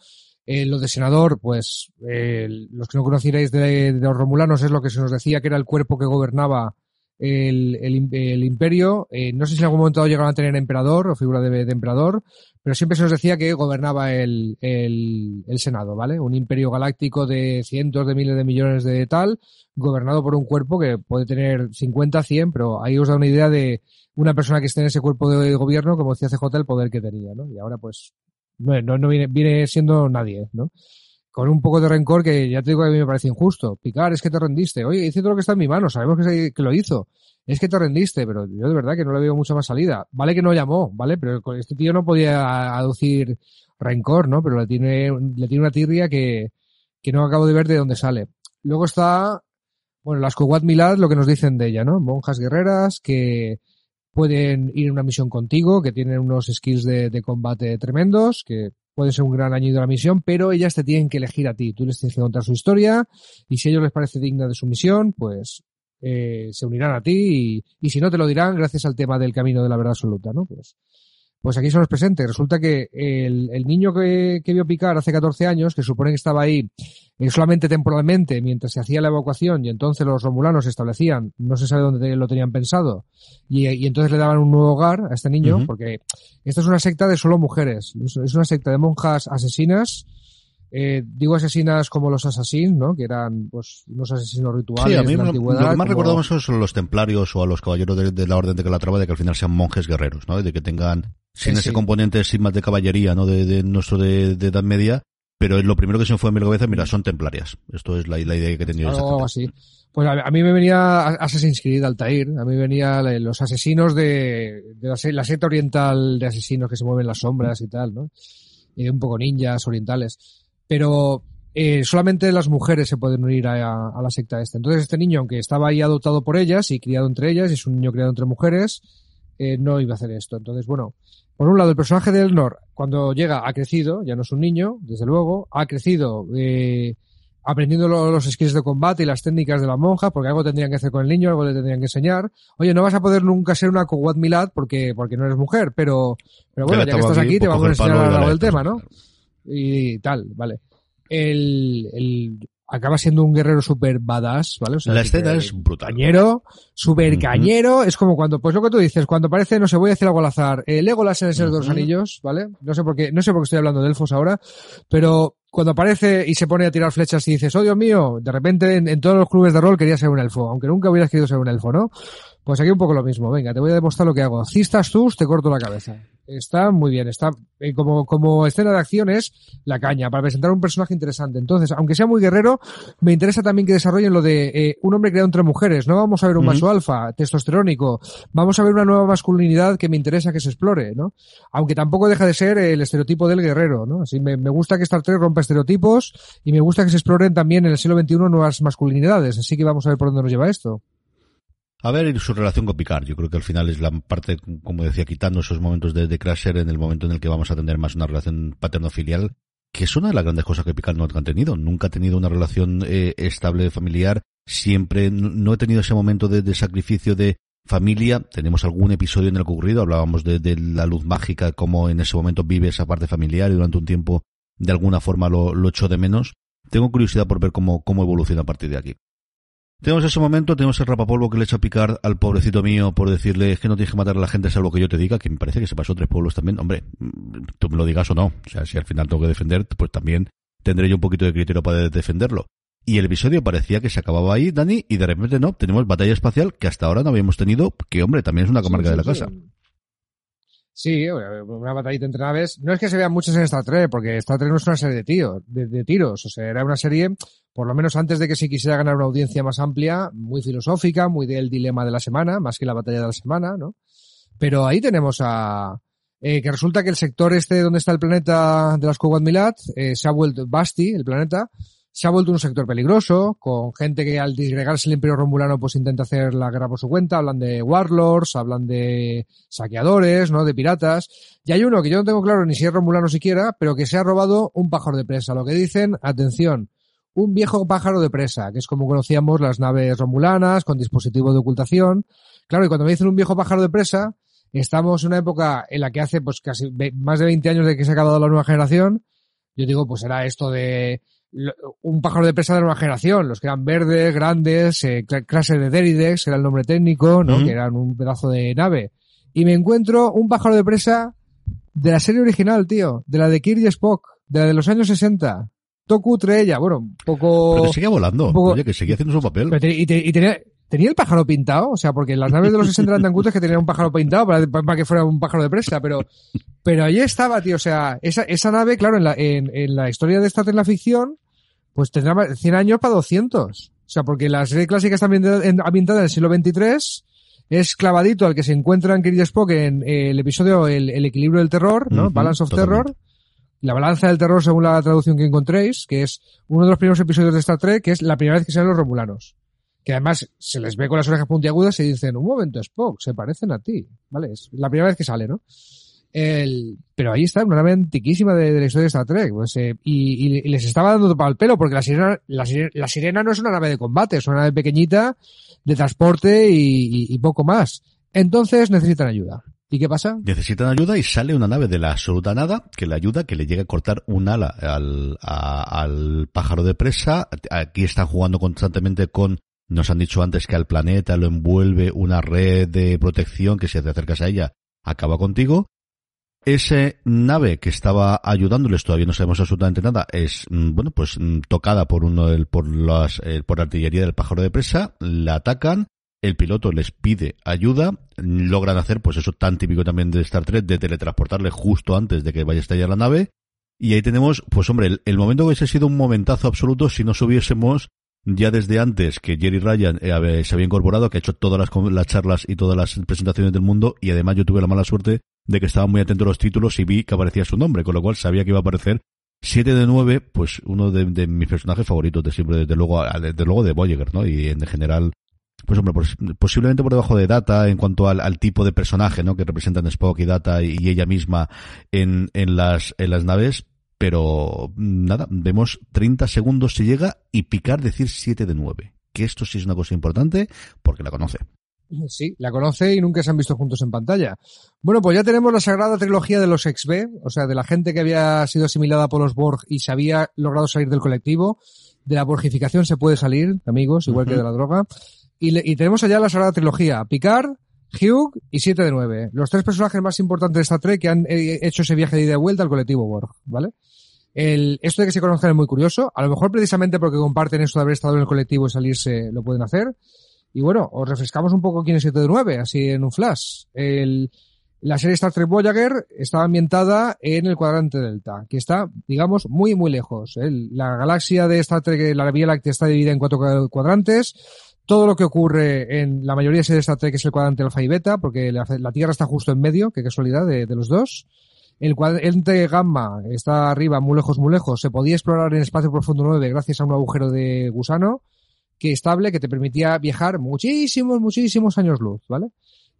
Eh, lo de senador, pues eh, los que no conocierais de, los romulanos es lo que se nos decía que era el cuerpo que gobernaba el, el, el imperio. Eh, no sé si en algún momento llegaron a tener emperador o figura de, emperador, pero siempre se nos decía que gobernaba el, el, el, Senado, ¿vale? Un imperio galáctico de cientos de miles de millones de tal, gobernado por un cuerpo que puede tener 50, 100, pero ahí os da una idea de una persona que esté en ese cuerpo de gobierno, como decía CJ, el poder que tenía, ¿no? Y ahora pues no, no, no viene, viene siendo nadie, ¿no? Con un poco de rencor que ya te digo que a mí me parece injusto. Picar, es que te rendiste. Oye, hice todo lo que está en mi mano, sabemos que, que lo hizo. Es que te rendiste, pero yo de verdad que no le veo mucha más salida. Vale que no llamó, ¿vale? Pero este tío no podía aducir rencor, ¿no? Pero le tiene, le tiene una tirria que, que no acabo de ver de dónde sale. Luego está, bueno, las Kowat Milad, lo que nos dicen de ella, ¿no? Monjas guerreras que pueden ir en una misión contigo, que tienen unos skills de combate tremendos, que puede ser un gran añadido a la misión, pero ellas te tienen que elegir a ti. Tú les tienes que contar su historia y si a ellos les parece digna de su misión, pues eh, se unirán a ti y, y, si no te lo dirán gracias al tema del camino de la verdad absoluta, ¿no? Pues, pues aquí son los presentes. Resulta que el, el niño que, que, vio picar hace 14 años, que supone que estaba ahí eh, solamente temporalmente mientras se hacía la evacuación y entonces los romulanos se establecían, no se sabe dónde lo tenían pensado, y, y entonces le daban un nuevo hogar a este niño, uh -huh. porque esta es una secta de solo mujeres, es una secta de monjas asesinas, eh, digo asesinas como los asesinos, ¿no? Que eran, pues, unos asesinos rituales sí, a mí de la. Lo que más como... recordamos son los templarios o a los caballeros de, de la orden de Calatrava de que al final sean monjes guerreros, ¿no? De que tengan, sin sí, ese sí. componente sin más de caballería, ¿no? De, de nuestro de, de, Edad Media. Pero lo primero que se me fue en mi cabeza, mira, son templarias. Esto es la, la idea que he tenido. Algo así. Pues a, a, mí me venía Assassin's Creed, Altair. A mí venía los asesinos de, de la, la secta oriental de asesinos que se mueven las sombras y tal, ¿no? Y un poco ninjas orientales pero eh, solamente las mujeres se pueden unir a, a, la secta esta. Entonces este niño, aunque estaba ahí adoptado por ellas y criado entre ellas, y es un niño criado entre mujeres, eh, no iba a hacer esto. Entonces, bueno, por un lado, el personaje de Elnor, cuando llega, ha crecido, ya no es un niño, desde luego, ha crecido eh, aprendiendo los skills de combate y las técnicas de la monja, porque algo tendrían que hacer con el niño, algo le tendrían que enseñar. Oye, no vas a poder nunca ser una Kowat Milad porque, porque no eres mujer, pero, pero bueno, ya, que estás aquí, aquí te vamos a enseñar algo del tema, ¿no? Y tal, vale. El, el acaba siendo un guerrero super badass, ¿vale? O sea, la escena es brutal. Cañero, super cañero, uh -huh. es como cuando, pues lo que tú dices, cuando parece, no sé, voy a decir algo al azar, el Legolas en el Señor uh -huh. de los Anillos, ¿vale? No sé por qué, no sé por qué estoy hablando de elfos ahora, pero cuando aparece y se pone a tirar flechas y dices, oh Dios mío, de repente en, en todos los clubes de rol quería ser un elfo, aunque nunca hubieras querido ser un elfo, ¿no? Pues aquí un poco lo mismo, venga, te voy a demostrar lo que hago. Cistas tú, te corto la cabeza. Está muy bien, está eh, como, como escena de acción es la caña para presentar un personaje interesante. Entonces, aunque sea muy guerrero, me interesa también que desarrollen lo de eh, un hombre creado entre mujeres. No vamos a ver un macho alfa, testosterónico. Vamos a ver una nueva masculinidad que me interesa que se explore, ¿no? Aunque tampoco deja de ser el estereotipo del guerrero, ¿no? Así me, me gusta que Star Trek rompa estereotipos y me gusta que se exploren también en el siglo XXI nuevas masculinidades. Así que vamos a ver por dónde nos lleva esto. A ver, su relación con Picard, yo creo que al final es la parte, como decía, quitando esos momentos de, de Crasher en el momento en el que vamos a tener más una relación paterno-filial, que es una de las grandes cosas que Picard no ha tenido. Nunca ha tenido una relación eh, estable familiar, siempre no he tenido ese momento de, sacrificio de familia. Tenemos algún episodio en el que ocurrido, hablábamos de, de, la luz mágica, cómo en ese momento vive esa parte familiar y durante un tiempo de alguna forma lo, lo echó de menos. Tengo curiosidad por ver cómo, cómo evoluciona a partir de aquí. Tenemos ese momento, tenemos el rapapolvo que le echa a picar al pobrecito mío por decirle es que no tienes que matar a la gente salvo que yo te diga, que me parece que se pasó tres pueblos también. Hombre, tú me lo digas o no. O sea, si al final tengo que defender, pues también tendré yo un poquito de criterio para defenderlo. Y el episodio parecía que se acababa ahí, Dani, y de repente no, tenemos batalla espacial que hasta ahora no habíamos tenido, que hombre, también es una comarca sí, sí, de la sí. casa. Sí, una batallita entre naves. No es que se vean muchas en Star Trek, porque Star Trek no es una serie de, tío, de, tiros. O sea, era una serie, por lo menos antes de que se quisiera ganar una audiencia más amplia, muy filosófica, muy del dilema de la semana, más que la batalla de la semana, ¿no? Pero ahí tenemos a... Eh, que resulta que el sector este donde está el planeta de las Kuwait Milat eh, se ha vuelto Basti, el planeta, se ha vuelto un sector peligroso, con gente que al disgregarse el Imperio Romulano pues intenta hacer la guerra por su cuenta, hablan de warlords, hablan de saqueadores, ¿no? De piratas. Y hay uno que yo no tengo claro ni si es Romulano siquiera, pero que se ha robado un pájaro de presa. Lo que dicen, atención, un viejo pájaro de presa, que es como conocíamos las naves romulanas, con dispositivo de ocultación. Claro, y cuando me dicen un viejo pájaro de presa, estamos en una época en la que hace pues casi más de 20 años de que se ha acabado la nueva generación. Yo digo, pues era esto de un pájaro de presa de la nueva generación, los que eran verdes, grandes, eh, clase de Deridex, era el nombre técnico, ¿no? Uh -huh. Que eran un pedazo de nave. Y me encuentro un pájaro de presa de la serie original, tío, de la de Kirk y Spock, de la de los años 60. Toku ella, bueno, un poco... Pero que seguía volando, poco, oye, que seguía haciendo su papel. Te, y, te, y tenía, tenía el pájaro pintado, o sea, porque las naves de los 60 eran tan cutres que tenían un pájaro pintado para, para, que fuera un pájaro de presa, pero, pero ahí estaba, tío, o sea, esa, esa nave, claro, en la, en, en la historia de esta en la ficción, pues tendrá 100 años para 200. O sea, porque la serie clásica está ambientada en el siglo XXIII, es clavadito al que se encuentra en y Spock en eh, el episodio el, el, equilibrio del terror, ¿no? Uh -huh, Balance of totalmente. Terror. La balanza del terror según la traducción que encontréis, que es uno de los primeros episodios de Star Trek, que es la primera vez que salen los romulanos. Que además se les ve con las orejas puntiagudas y dicen, un momento, Spock, se parecen a ti. ¿Vale? Es la primera vez que sale, ¿no? El, pero ahí está, una nave antiquísima de, la historia de Star Trek. Pues, eh, y, les estaba dando para el pelo, porque la sirena, la sirena, la, sirena, no es una nave de combate, es una nave pequeñita de transporte y, poco más. Entonces necesitan ayuda. ¿Y qué pasa? Necesitan ayuda y sale una nave de la absoluta nada que le ayuda, que le llega a cortar un ala al pájaro de presa. Aquí están jugando constantemente con nos han dicho antes que al planeta lo envuelve una red de protección que si te acercas a ella acaba contigo. Ese nave que estaba ayudándoles, todavía no sabemos absolutamente nada, es, mm, bueno, pues mm, tocada por uno del, por las, eh, por artillería del pájaro de presa, la atacan, el piloto les pide ayuda, logran hacer, pues eso tan típico también de Star Trek, de teletransportarle justo antes de que vaya a estallar la nave, y ahí tenemos, pues hombre, el, momento que hubiese sido un momentazo absoluto si nos hubiésemos ya desde antes que Jerry Ryan eh, se había incorporado, que ha hecho todas las, las, charlas y todas las presentaciones del mundo, y además yo tuve la mala suerte de que estaba muy atento a los títulos y vi que aparecía su nombre, con lo cual sabía que iba a aparecer 7 de 9, pues uno de, mis personajes favoritos de siempre, desde luego, desde luego de Voyager, ¿no? Y en general, pues hombre, pues, posiblemente por debajo de Data en cuanto al, al, tipo de personaje, ¿no? Que representan Spock y Data y, ella misma en, en las, en las naves, pero nada, vemos 30 segundos se llega y picar decir 7 de 9. Que esto sí es una cosa importante porque la conoce. Sí, la conoce y nunca se han visto juntos en pantalla. Bueno, pues ya tenemos la sagrada trilogía de los XB, o sea, de la gente que había sido asimilada por los Borg y se había logrado salir del colectivo. De la borgificación se puede salir, amigos, igual uh -huh. que de la droga. Y, le, y, tenemos allá la sagrada trilogía, Picard, Hugh y 7 de 9. Los tres personajes más importantes de esta Trek que han eh, hecho ese viaje de ida y vuelta al colectivo Borg, ¿vale? El, esto de que se conozcan es muy curioso. A lo mejor precisamente porque comparten esto de haber estado en el colectivo y salirse lo pueden hacer. Y bueno, os refrescamos un poco quién es 7 de 9, así en un flash. El, La serie Star Trek Voyager está ambientada en el cuadrante delta, que está, digamos, muy, muy lejos. La galaxia de Star Trek, la Vía Láctea está dividida en cuatro cuadrantes. Todo lo que ocurre en la mayoría de series de Star Trek es el cuadrante alfa y beta, porque la, Tierra está justo en medio, qué casualidad, de, los dos. El cuadrante gamma está arriba, muy lejos, muy lejos. Se podía explorar en espacio profundo 9 gracias a un agujero de gusano que estable que te permitía viajar muchísimos, muchísimos años luz, ¿vale?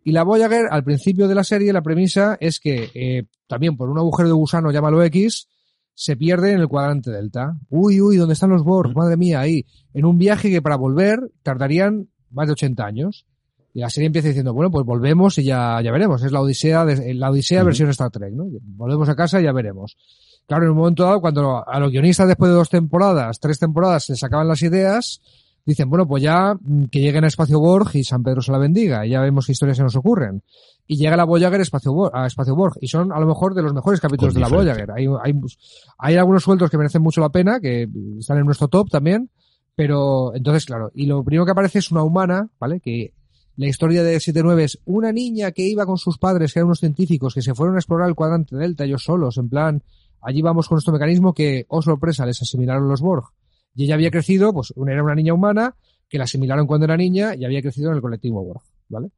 Y la Voyager, al principio de la serie, la premisa es que eh, también por un agujero de gusano, llámalo X, se pierde en el cuadrante delta. Uy, uy, ¿dónde están los Borg? Madre mía, ahí. En un viaje que para volver tardarían más de 80 años. Y la serie empieza diciendo, bueno, pues volvemos y ya, ya veremos. Es la Odisea, de, la Odisea versión Star Trek, ¿no? Volvemos a casa y ya veremos. Claro, en un momento dado, cuando a los guionistas después de dos temporadas, tres temporadas, se sacaban las ideas, dicen, bueno, pues ya mm, que lleguen a Espacio Borg y San Pedro se la bendiga, y ya vemos qué historias se nos ocurren. Y llega la Voyager a Espacio, Borg, a Espacio Borg, y son a lo mejor de los mejores capítulos de la Voyager. Hay, hay, hay algunos sueltos que merecen mucho la pena, que están en nuestro top también, pero entonces, claro, y lo primero que aparece es una humana, ¿vale? Que la historia de 7-9 es una niña que iba con sus padres, que eran unos científicos, que se fueron a explorar el cuadrante delta ellos solos, en plan, allí vamos con nuestro mecanismo que, oh sorpresa, les asimilaron los Borg. Y ella había crecido, pues era una niña humana que la asimilaron cuando era niña y había crecido en el colectivo Borg, ¿vale?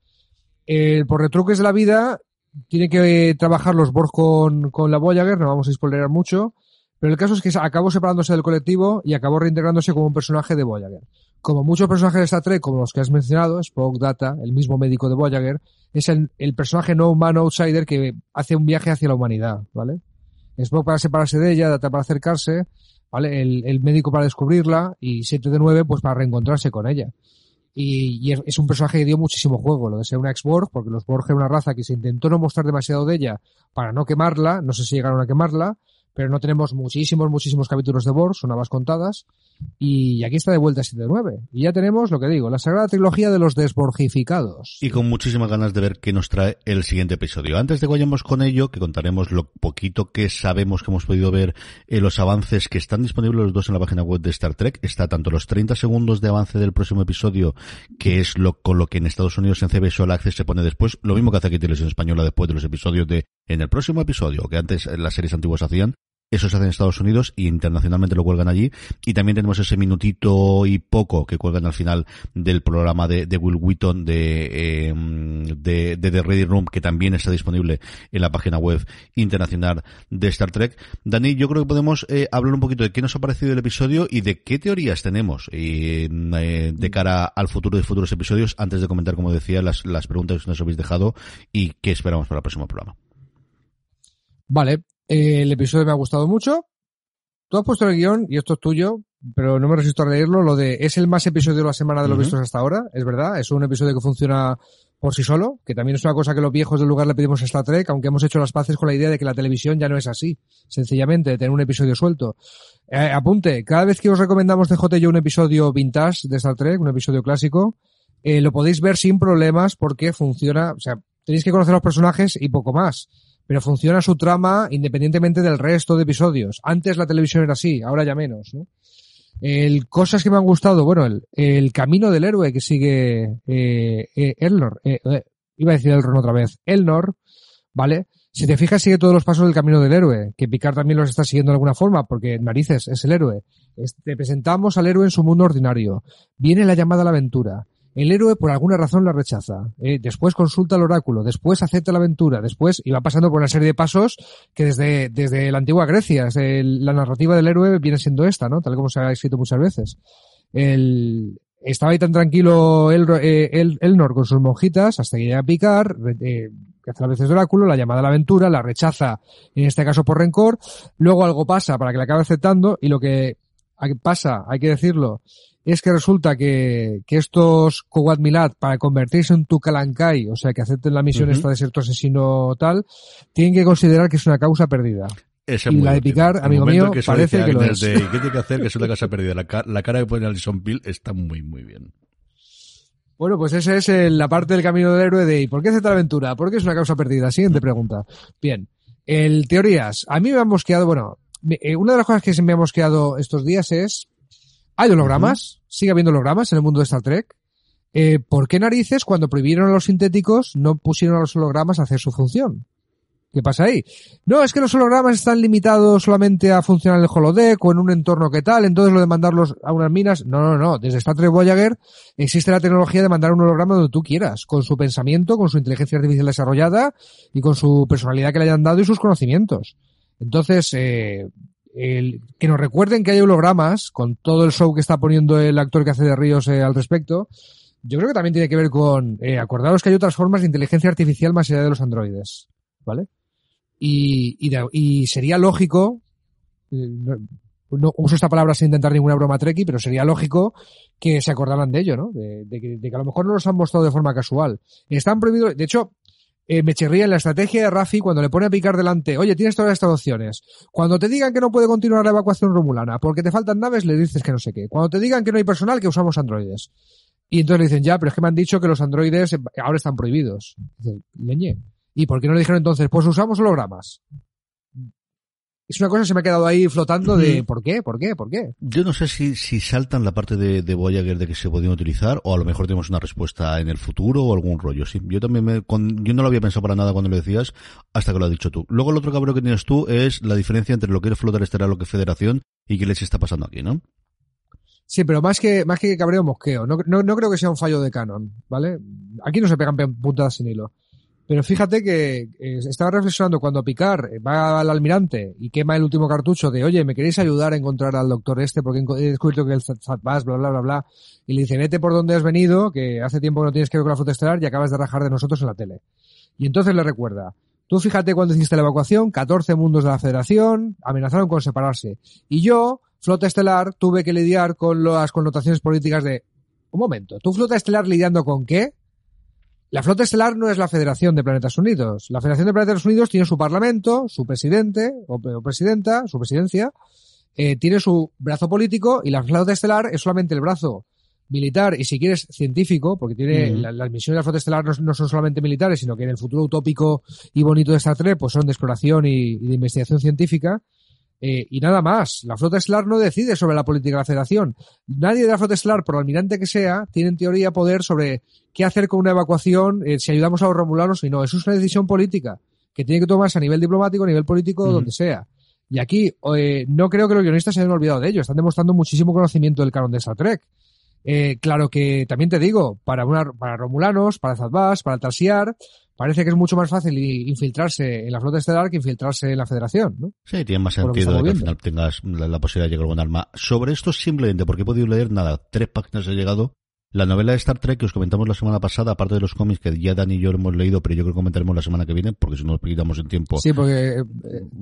Eh, por retruques de la vida, tiene que trabajar los Borg con, con la Voyager, no vamos a spoilerar mucho, pero el caso es que acabó separándose del colectivo y acabó reintegrándose como un personaje de Voyager. Como muchos personajes de Star Trek, como los que has mencionado, Spock, Data, el mismo médico de Voyager, es el, el personaje no humano outsider que hace un viaje hacia la humanidad, ¿vale? Spock para separarse de ella, Data para acercarse, ¿vale? El, el médico para descubrirla y 7 de 9 pues para reencontrarse con ella. Y, y es, un personaje que dio muchísimo juego, lo de ser una ex-Borg, porque los Borg eran una raza que se intentó no mostrar demasiado de ella para no quemarla, no sé si llegaron a quemarla, pero no tenemos muchísimos, muchísimos capítulos de Borg, son más contadas, y aquí está de vuelta 7-9. Y ya tenemos, lo que digo, la sagrada trilogía de los desborgificados. Y con muchísimas ganas de ver qué nos trae el siguiente episodio. Antes de que vayamos con ello, que contaremos lo poquito que sabemos que hemos podido ver en los avances que están disponibles los dos en la página web de Star Trek. Está tanto los 30 segundos de avance del próximo episodio, que es lo con lo que en Estados Unidos en CB All Access se pone después, lo mismo que hace aquí Televisión Española después de los episodios de en el próximo episodio, que antes las series antiguas hacían, eso se hace en Estados Unidos y internacionalmente lo cuelgan allí. Y también tenemos ese minutito y poco que cuelgan al final del programa de, Will Wheaton de, em, de, The Ready Room, que también está disponible en la página web internacional de Star Trek. Dani, yo creo que podemos eh, hablar un poquito de qué nos ha parecido el episodio y de qué teorías tenemos eh, de cara al futuro de futuros episodios, antes de comentar, como decía, las, las preguntas que nos habéis dejado y qué esperamos para el próximo programa. Vale, eh, el episodio me ha gustado mucho. Tú has puesto el guion, y esto es tuyo, pero no me resisto a leerlo, lo de es el más episodio de la semana de los vistos hasta ahora, es verdad, es un episodio que funciona por sí solo, que también es una cosa que los viejos del lugar le pedimos a Star Trek, aunque hemos hecho las paces con la idea de que la televisión ya no es así, sencillamente, de tener un episodio suelto. Eh, apunte, cada vez que os recomendamos de yo un episodio vintage de Star Trek, un episodio clásico, eh, lo podéis ver sin problemas porque funciona, o sea, tenéis que conocer los personajes y poco más pero funciona su trama independientemente del resto de episodios. Antes la televisión era así, ahora ya menos, ¿no? El, cosas que me han gustado, bueno, el, camino del héroe que sigue eh, eh Elnor, eh, eh, iba a decir Elrond otra vez, Elnor, ¿vale? Si te fijas, sigue todos los pasos del camino del héroe, que Picard también los está siguiendo de alguna forma, porque narices es el héroe. Te presentamos al héroe en su mundo ordinario. Viene la llamada a la aventura. El héroe por alguna razón la rechaza. Eh, después consulta al oráculo, después acepta la aventura, después y va pasando por una serie de pasos que desde, desde la antigua Grecia, la narrativa del héroe viene siendo esta, ¿no? Tal como se ha escrito muchas veces. El, estaba ahí tan tranquilo el, eh, el, Elnor con sus monjitas hasta que llega a picar, eh, que hace a veces oráculo, la llamada a la aventura, la rechaza, en este caso por rencor, luego algo pasa para que la acabe aceptando y lo que pasa, hay que decirlo, es que resulta que, que estos Kowat Milat, para convertirse en Tukalankai, o sea, que acepten la misión esta de ser tu asesino tal, tienen que considerar que es una causa perdida. Ese y la de picar, amigo mío, que parece que lo es. ¿Qué tiene que hacer? Que es una causa perdida. La, la cara que pone Alison Peel está muy, muy bien. Bueno, pues esa es la parte del camino del héroe de ¿y por qué hace tal aventura? ¿Por qué es una causa perdida? Siguiente pregunta. Bien. El teorías. A mí me han mosqueado, bueno, eh, una de las cosas que se me ha mosqueado estos días es hay hologramas, sigue habiendo hologramas en el mundo de Star Trek. eh, ¿por qué narices cuando prohibieron a los sintéticos no pusieron a los hologramas a hacer su función? ¿Qué pasa ahí? No, es que los hologramas están limitados solamente a funcionar en el holodeck o en un entorno que tal, entonces lo de mandarlos a unas minas, no, no, no. Desde Star Trek Voyager existe la tecnología de mandar un holograma donde tú quieras, con su pensamiento, con su inteligencia artificial desarrollada y con su personalidad que le hayan dado y sus conocimientos. Entonces, eh, que nos recuerden que hay hologramas, con todo el show que está poniendo el actor que hace de Ríos eh, al respecto, yo creo que también tiene que ver con, eh, acordaros que hay otras formas de inteligencia artificial más allá de los androides, ¿vale? Y, y, sería lógico, eh, no, uso esta palabra sin intentar ninguna broma treki, pero sería lógico que se acordaran de ello, ¿no? De, que, a lo mejor no los han mostrado de forma casual. Están prohibidos, de hecho, eh, me chirría en la estrategia de Rafi cuando le pone a picar delante, oye, tienes todas estas opciones. Cuando te digan que no puede continuar la evacuación romulana porque te faltan naves, le dices que no sé qué. Cuando te digan que no hay personal, que usamos androides. Y entonces le dicen, ya, pero es que me han dicho que los androides ahora están prohibidos. Leñe. ¿Y por qué no le dijeron entonces, pues usamos hologramas? Es una cosa que se me ha quedado ahí flotando de ¿por qué? ¿Por qué? ¿Por qué? Yo no sé si, si saltan la parte de, de Voyager de que se podían utilizar o a lo mejor tenemos una respuesta en el futuro o algún rollo. Sí, yo también me, con, yo no lo había pensado para nada cuando lo decías hasta que lo has dicho tú. Luego el otro cabrón que tienes tú es la diferencia entre lo que es flota estelar, lo que es federación y qué les está pasando aquí, ¿no? Sí, pero más que, más que cabreo mosqueo. No, no, no creo que sea un fallo de canon, ¿vale? Aquí no se pegan puntadas sin hilo. Pero fíjate que eh, estaba reflexionando cuando Picard va al almirante y quema el último cartucho de, oye, ¿me queréis ayudar a encontrar al doctor este? Porque he descubierto que el Zatbas, bla, bla, bla, bla. Y le dice, vete por donde has venido, que hace tiempo que no tienes que ver con la flota estelar y acabas de rajar de nosotros en la tele. Y entonces le recuerda, tú fíjate cuando hiciste la evacuación, 14 mundos de la federación amenazaron con separarse. Y yo, flota estelar, tuve que lidiar con las connotaciones políticas de, un momento, ¿tú flota estelar lidiando con qué? La flota estelar no es la Federación de Planetas Unidos. La Federación de Planetas Unidos tiene su parlamento, su presidente o, presidenta, su presidencia, eh, tiene su brazo político y la flota estelar es solamente el brazo militar y si quieres científico, porque tiene mm. la, las misiones de la flota estelar no, no, son solamente militares, sino que en el futuro utópico y bonito de Star Trek pues son de exploración y, y de investigación científica. Eh, y nada más. La flota estelar no decide sobre la política de la federación. Nadie de la flota estelar, por almirante que sea, tiene en teoría poder sobre qué hacer con una evacuación, eh, si ayudamos a los romulanos y no. Eso es una decisión política que tiene que tomarse a nivel diplomático, a nivel político, uh -huh. donde sea. Y aquí eh, no creo que los guionistas se hayan olvidado de ello. Están demostrando muchísimo conocimiento del canon de Star Trek. Eh, claro que también te digo, para, una, para Romulanos, para Zadbas, para Talsiar, parece que es mucho más fácil infiltrarse en la flota estelar que infiltrarse en la federación, ¿no? Sí, tiene más sentido que, que al final tengas la, la, posibilidad de llegar con un arma. Sobre esto simplemente, porque he podido leer nada, tres páginas he llegado, la novela de Star Trek que os comentamos la semana pasada, aparte de los cómics que ya Dani y yo hemos leído, pero yo creo que comentaremos la semana que viene, porque si no nos quitamos en tiempo. Sí, porque eh,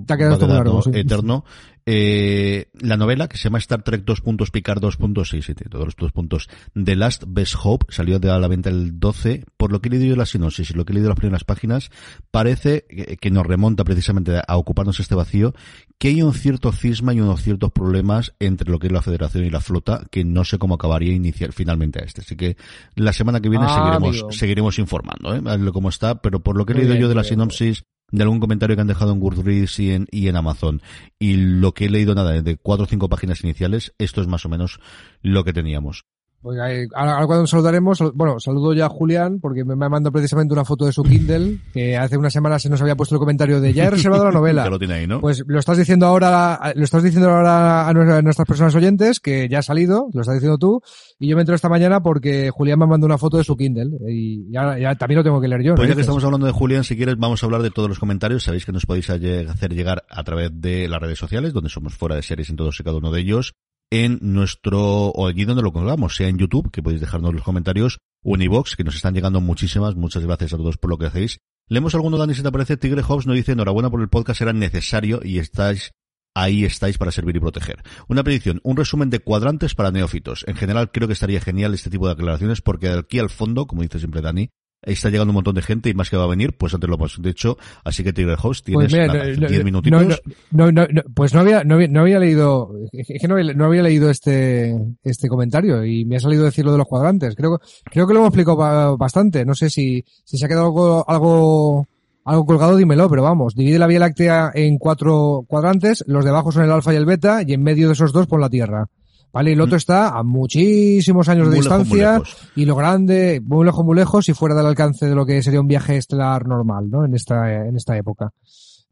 te ha quedado todo largo. Sí. Eterno. Eh, la novela que se llama Star Trek 2. Picard 2.6, sí, todos los dos puntos. The Last Best Hope salió de a la venta el 12. Por lo que he leído la sinopsis y lo que he leído las primeras páginas, parece que, que nos remonta precisamente a ocuparnos este vacío, que hay un cierto cisma y unos ciertos problemas entre lo que es la Federación y la flota, que no sé cómo acabaría iniciar finalmente a este. Así que la semana que viene ah, seguiremos, amigo. seguiremos informando, ¿eh? cómo está, pero por lo que he leído bien, yo de la sinopsis, de algún comentario que han dejado en Goodreads y en, y en Amazon, y lo que he leído nada, de cuatro o cinco páginas iniciales, esto es más o menos lo que teníamos. Pues ahora cuando saludaremos, bueno, saludo ya a Julián porque me mandado precisamente una foto de su Kindle que hace una semana se nos había puesto el comentario de ya he reservado la novela. *laughs* ya lo tiene ahí, ¿no? Pues lo estás diciendo ahora, lo estás diciendo ahora a nuestras personas oyentes que ya ha salido, lo estás diciendo tú y yo me entro esta mañana porque Julián me mandado una foto de su Kindle y ya, ya también lo tengo que leer yo. Pues ¿no? ya que estamos hablando de Julián, si quieres vamos a hablar de todos los comentarios. Sabéis que nos podéis hacer llegar a través de las redes sociales donde somos fuera de series en todos y cada uno de ellos en nuestro, o allí donde lo colgamos, sea en YouTube, que podéis dejarnos los comentarios, o en iVox, que nos están llegando muchísimas, muchas gracias a todos por lo que hacéis. Leemos alguno, Dani, si te parece, Tigre Hobbs nos dice, enhorabuena por el podcast, era necesario y estáis, ahí estáis para servir y proteger. Una predicción, un resumen de cuadrantes para neófitos. En general creo que estaría genial este tipo de aclaraciones porque aquí al fondo, como dice siempre Dani, está llegando un montón de gente y más que va a venir, pues antes lo hemos dicho. Así que Tigre Host, tienes 10 pues no, minutitos. No, no, no, pues no había, no había, no había leído, es que no había, no había, leído este, este comentario y me ha salido decir lo de los cuadrantes. Creo, creo que lo hemos explicado bastante. No sé si, si se ha quedado algo, algo, algo colgado, dímelo, pero vamos, divide la Vía Láctea en cuatro cuadrantes, los de abajo son el alfa y el beta y en medio de esos dos pon la Tierra ¿vale? Y el otro está a muchísimos años de distancia y lo grande, muy lejos, muy lejos y fuera del alcance de lo que sería un viaje estelar normal, ¿no? En esta, en esta época.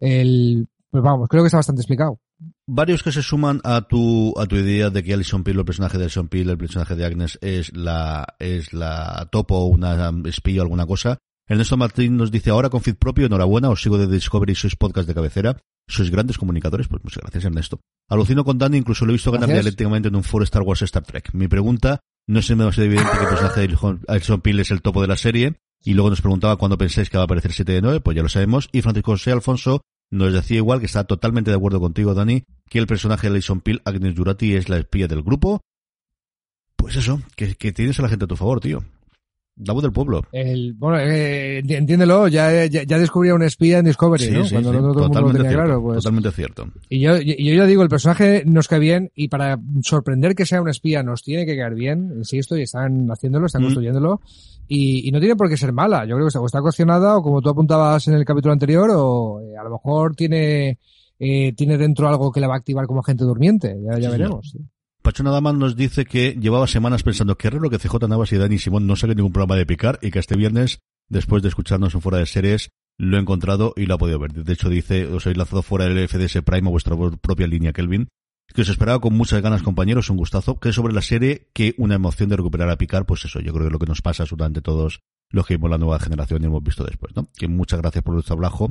El, pues vamos, creo que está bastante explicado. Varios que se suman a tu, a tu idea de que Alison Peel, el personaje de Alison Peel, el personaje de Agnes, es la, es la topo, una espía o alguna cosa. Ernesto Martín nos dice, ahora con feed propio, enhorabuena, os sigo de Discovery, sois podcast de cabecera, sois grandes comunicadores, pues muchas gracias Ernesto. Alucino con Dani, incluso lo he visto ganar dialécticamente en un foro Star Wars Star Trek. Mi pregunta, no es demasiado evidente que el personaje de Alison Peel es el topo de la serie, y luego nos preguntaba cuándo pensáis que va a aparecer 7 de 9, pues ya lo sabemos, y Francisco José Alfonso nos decía igual que está totalmente de acuerdo contigo, Dani, que el personaje de Alison Peel, Agnes Jurati, es la espía del grupo. Pues eso, que, que tienes a la gente a tu favor, tío. La voz del pueblo. El, bueno, eh, entiéndelo, ya, ya, ya descubrí a un espía en Discovery, ¿no? Cuando totalmente cierto, claro, pues. Totalmente cierto. Y yo, yo, ya digo, el personaje nos cae bien y para sorprender que sea un espía nos tiene que caer bien, insisto, y están haciéndolo, están mm. construyéndolo. Y, y, no tiene por qué ser mala. Yo creo que o está cuestionada o como tú apuntabas en el capítulo anterior, o eh, a lo mejor tiene, eh, tiene dentro algo que le va a activar como agente durmiente. Ya, ya veremos. Pacho nada nos dice que llevaba semanas pensando que raro que CJ Navas y Dani Simón no saquen ningún programa de picar y que este viernes, después de escucharnos en fuera de series, lo he encontrado y lo ha podido ver. De hecho dice, os he lanzado fuera del FDS Prime a vuestra propia línea, Kelvin, que os esperaba con muchas ganas, compañeros, un gustazo, que sobre la serie que una emoción de recuperar a picar, pues eso, yo creo que lo que nos pasa absolutamente todos los que vimos la nueva generación y hemos visto después, ¿no? Que muchas gracias por vuestro ablajo.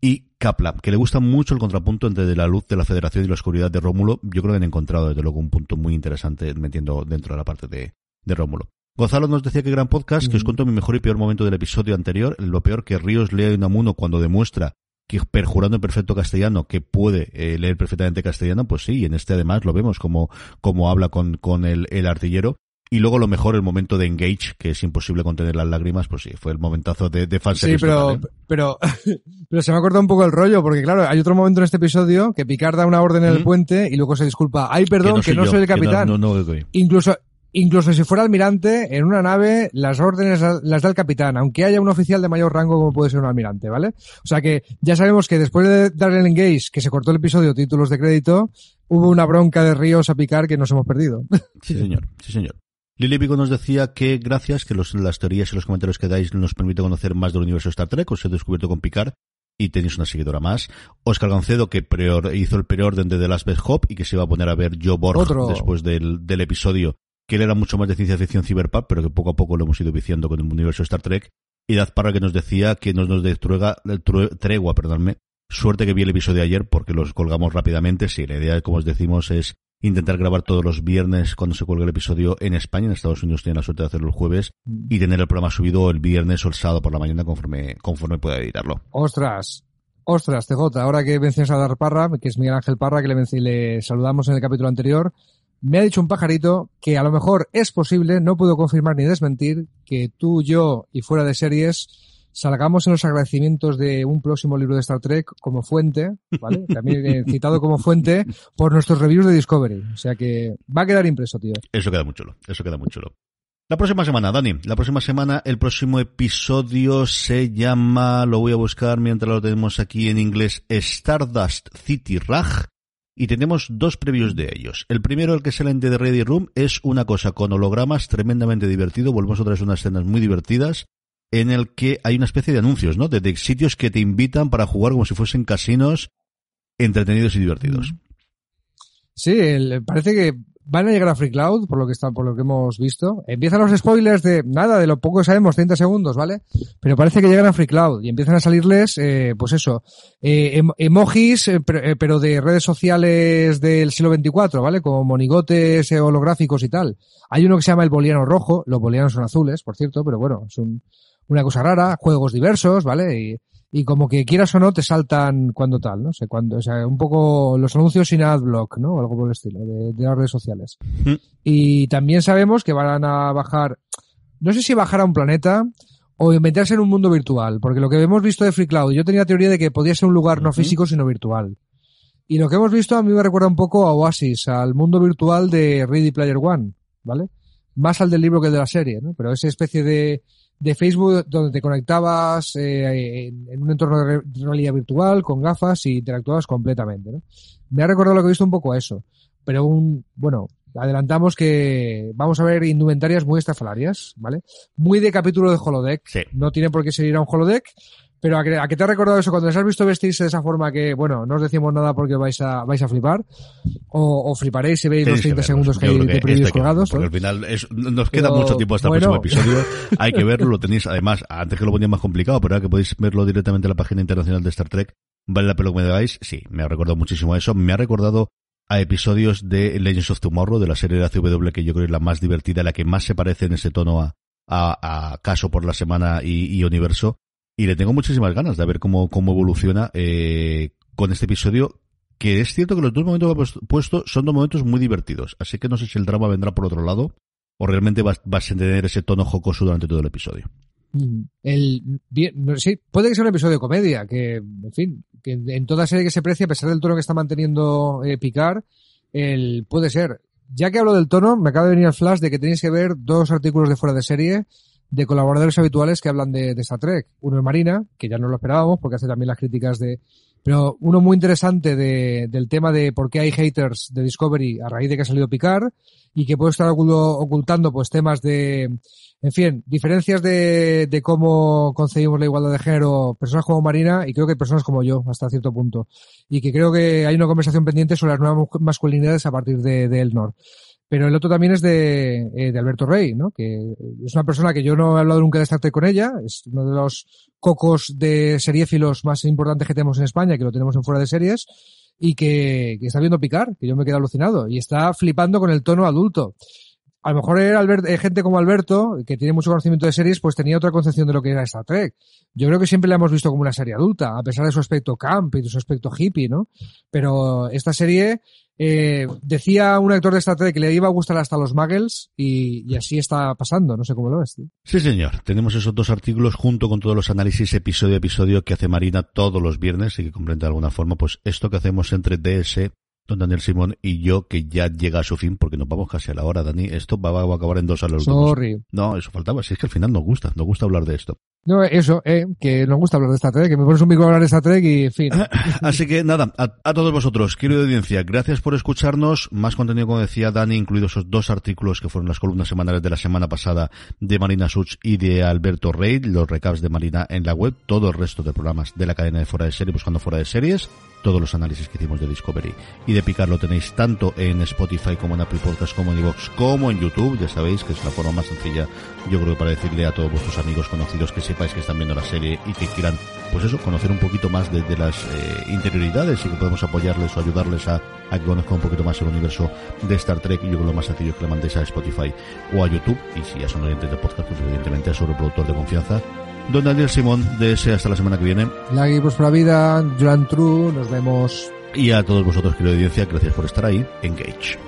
Y Kapla, que le gusta mucho el contrapunto entre la luz de la Federación y la oscuridad de Rómulo. Yo creo que han encontrado desde luego un punto muy interesante metiendo dentro de la parte de, de Rómulo. Gonzalo nos decía que gran podcast, que os cuento mi mejor y peor momento del episodio anterior, lo peor que Ríos lee a Unamuno cuando demuestra que perjurando en perfecto castellano que puede eh, leer perfectamente castellano, pues sí, y en este además lo vemos como, como habla con, con el, el artillero. Y luego lo mejor, el momento de Engage, que es imposible contener las lágrimas, pues sí, fue el momentazo de, de Sí, pero, ¿eh? pero, *laughs* pero se me ha cortado un poco el rollo, porque claro, hay otro momento en este episodio que Picard da una orden en el puente y luego se disculpa. Ay, perdón, que no soy, el capitán. incluso, incluso si fuera almirante, en una nave, las órdenes las da el capitán, aunque haya un oficial de mayor rango como puede ser un almirante, ¿vale? O sea que ya sabemos que después de darle el engage, que se cortó el episodio títulos de crédito, hubo una bronca de Ríos a picar que nos hemos perdido. Sí, señor, sí, señor. Lili Vigo nos decía que gracias, que las teorías y los comentarios que dais nos permite conocer más del universo Star Trek, os he descubierto con Picard y tenéis una seguidora más. Oscar Gancedo, que hizo el preorden de The Last Best Hop y que se iba a poner a ver Joe Borg después del, del episodio, que él era mucho más de ciencia ficción cyberpunk, pero que poco a poco lo hemos ido viciando con el universo Star Trek. Y Daz Parra que nos decía que nos nos de tregua, perdónme. Suerte que vi el episodio de ayer porque los colgamos rápidamente. Sí, la idea, como os decimos, es intentar grabar todos los viernes cuando se cuelga el episodio en España. En Estados Unidos tienen la suerte de hacerlo el jueves y tener el programa subido el viernes o el sábado por la mañana conforme, conforme pueda editarlo. Ostras, ostras, TJ, ahora que mencionas a Dar Parra, que es Miguel Ángel Parra, que le, le saludamos en el capítulo anterior, me ha dicho un pajarito que a lo mejor es posible, no puedo confirmar ni desmentir, que tú, yo y fuera de series salgamos en los agradecimientos de un próximo libro de Star Trek como fuente, ¿vale? *laughs* También citado como fuente por nuestros reviews de Discovery. O sea que va a quedar impreso, tío. Eso queda muy chulo, eso queda muy chulo. La próxima semana, Dani, la próxima semana el próximo episodio se llama, lo voy a buscar mientras lo tenemos aquí en inglés, Stardust City Rag. Y tenemos dos previews de ellos. El primero, el que sale en The Ready Room, es una cosa con hologramas tremendamente divertido. Volvemos otra vez a unas escenas muy divertidas en el que hay una especie de anuncios, ¿no? De, sitios que te invitan para jugar como si fuesen casinos entretenidos y divertidos. Sí, parece que van a llegar a Free Cloud, por lo que está, por lo que hemos visto. Empiezan los spoilers de nada, de lo poco que sabemos, 30 segundos, ¿vale? Pero parece que llegan a Free Cloud y empiezan a salirles, eh, pues eso, eh, emojis, eh, pero de redes sociales del siglo XXIV, ¿vale? Como monigotes holográficos y tal. Hay uno que se llama el boliano rojo, los bolianos son azules, por cierto, pero bueno, es un, una cosa rara, juegos diversos, ¿vale? Y, y como que quieras o no te saltan cuando tal, ¿no? O sea, cuando, o sea, un poco los anuncios sin adblock, ¿no? Algo por el estilo, de, de las redes sociales. Mm. Y también sabemos que van a bajar, no sé si bajar a un planeta o meterse en un mundo virtual, porque lo que hemos visto de Free Cloud, yo tenía teoría de que podía ser un lugar no físico sino virtual. Y lo que hemos visto a mí me recuerda un poco a Oasis, al mundo virtual de Ready Player One, ¿vale? Más al del libro que el de la serie, ¿no? Pero esa especie de, de Facebook donde te conectabas eh, en, un entorno de realidad virtual con gafas y interactuabas completamente. ¿no? Me ha recordado lo que he visto un poco a eso. Pero un, bueno, adelantamos que vamos a ver indumentarias muy estafalarias, ¿vale? Muy de capítulo de holodeck. Sí. No tiene por qué seguir a un holodeck. Pero ¿a qué, te ha recordado eso? Cuando les has visto vestirse de esa forma que, bueno, no os decimos nada porque vais a, vais a flipar. O, fliparéis si veis los 30 segundos que hay de previews colgados. Porque al final nos queda mucho tiempo hasta el próximo episodio. *laughs* hay que verlo, lo tenéis, además, antes que lo ponía más complicado, pero ahora que podéis verlo directamente en la página internacional de Star Trek, vale la pena que me digáis. Sí, me ha recordado muchísimo a eso. Me ha recordado a episodios de Legends of Tomorrow, de la serie de la CW, que yo creo es la más divertida, la que más se parece en ese tono a, a, Caso por la Semana y Universo y le tengo muchísimas ganas de ver cómo, cómo evoluciona eh, con este episodio, que es cierto que los dos momentos que he puesto son dos momentos muy divertidos, así que no sé si el drama vendrá por otro lado o realmente vas, vas a tener ese tono jocoso durante todo el episodio. Mm, el, sí, puede que sea un episodio de comedia, que, en fin, que en toda serie que se precia, a pesar del tono que está manteniendo eh, Picard, el, puede ser. Ya que hablo del tono, me acaba de venir el flash de que tenéis que ver dos artículos de fuera de serie de colaboradores habituales que hablan de, de Star Trek. Uno es Marina, que ya no lo esperábamos porque hace también las críticas de... Pero uno muy interesante de, del tema de por qué hay haters de Discovery a raíz de que ha salido Picard y que puede estar ocultando pues temas de, en fin, diferencias de, de cómo concebimos la igualdad de género, personas como Marina y creo que personas como yo hasta cierto punto. Y que creo que hay una conversación pendiente sobre las nuevas masculinidades a partir de, de Elnor. Pero el otro también es de, eh, de Alberto Rey, ¿no? Que es una persona que yo no he hablado nunca de Star con ella, es uno de los cocos de seriéfilos más importantes que tenemos en España, que lo tenemos en fuera de series, y que, que está viendo picar, que yo me quedé alucinado, y está flipando con el tono adulto. A lo mejor era eh, gente como Alberto, que tiene mucho conocimiento de series, pues tenía otra concepción de lo que era Star Trek. Yo creo que siempre la hemos visto como una serie adulta, a pesar de su aspecto camp y de su aspecto hippie, ¿no? Pero esta serie eh, decía un actor de Star Trek que le iba a gustar hasta los muggles y, así está pasando, no sé cómo lo ves. Sí, señor. Tenemos esos dos artículos junto con todos los análisis episodio a episodio que hace Marina todos los viernes y que comprende de alguna forma pues esto que hacemos entre DS, don Daniel Simón y yo que ya llega a su fin porque nos vamos casi a la hora, Dani. Esto va, a acabar en dos a los Sorry. No, eso faltaba. Si es que al final nos gusta, nos gusta hablar de esto. No, eso, eh, que nos gusta hablar de Star Trek, que me pones un micro a hablar de Star Trek y fin. *coughs* Así que nada, a, todos vosotros, querido audiencia, gracias por escucharnos. Más contenido, como decía Dani, incluidos esos dos artículos que fueron las columnas semanales de la semana pasada de Marina Such y de Alberto Rey, los recaps de Marina en la web, todo el resto de programas de la cadena de Fuera de Serie, buscando Fuera de Series, todos los análisis que hicimos de Discovery y de Picar lo tenéis tanto en Spotify como en Apple Podcasts, como en Evox, como en YouTube. Ya sabéis que es la forma más sencilla, yo creo, para decirle a todos vuestros amigos conocidos que sepáis que están viendo la serie y que quieran, pues eso, conocer un poquito más de, las eh, interioridades y que podemos apoyarles o ayudarles a, que conozcan un poquito más el universo de Star Trek. Y yo creo lo más sencillo es que le mandéis a Spotify o a YouTube. Y si ya son oyentes de podcast, pues evidentemente a su reproductor de confianza. Don Daniel Simón, de ese hasta la semana que viene. La por la vida, Joan True, nos vemos. Y a todos vosotros, querida audiencia, gracias por estar ahí. Engage.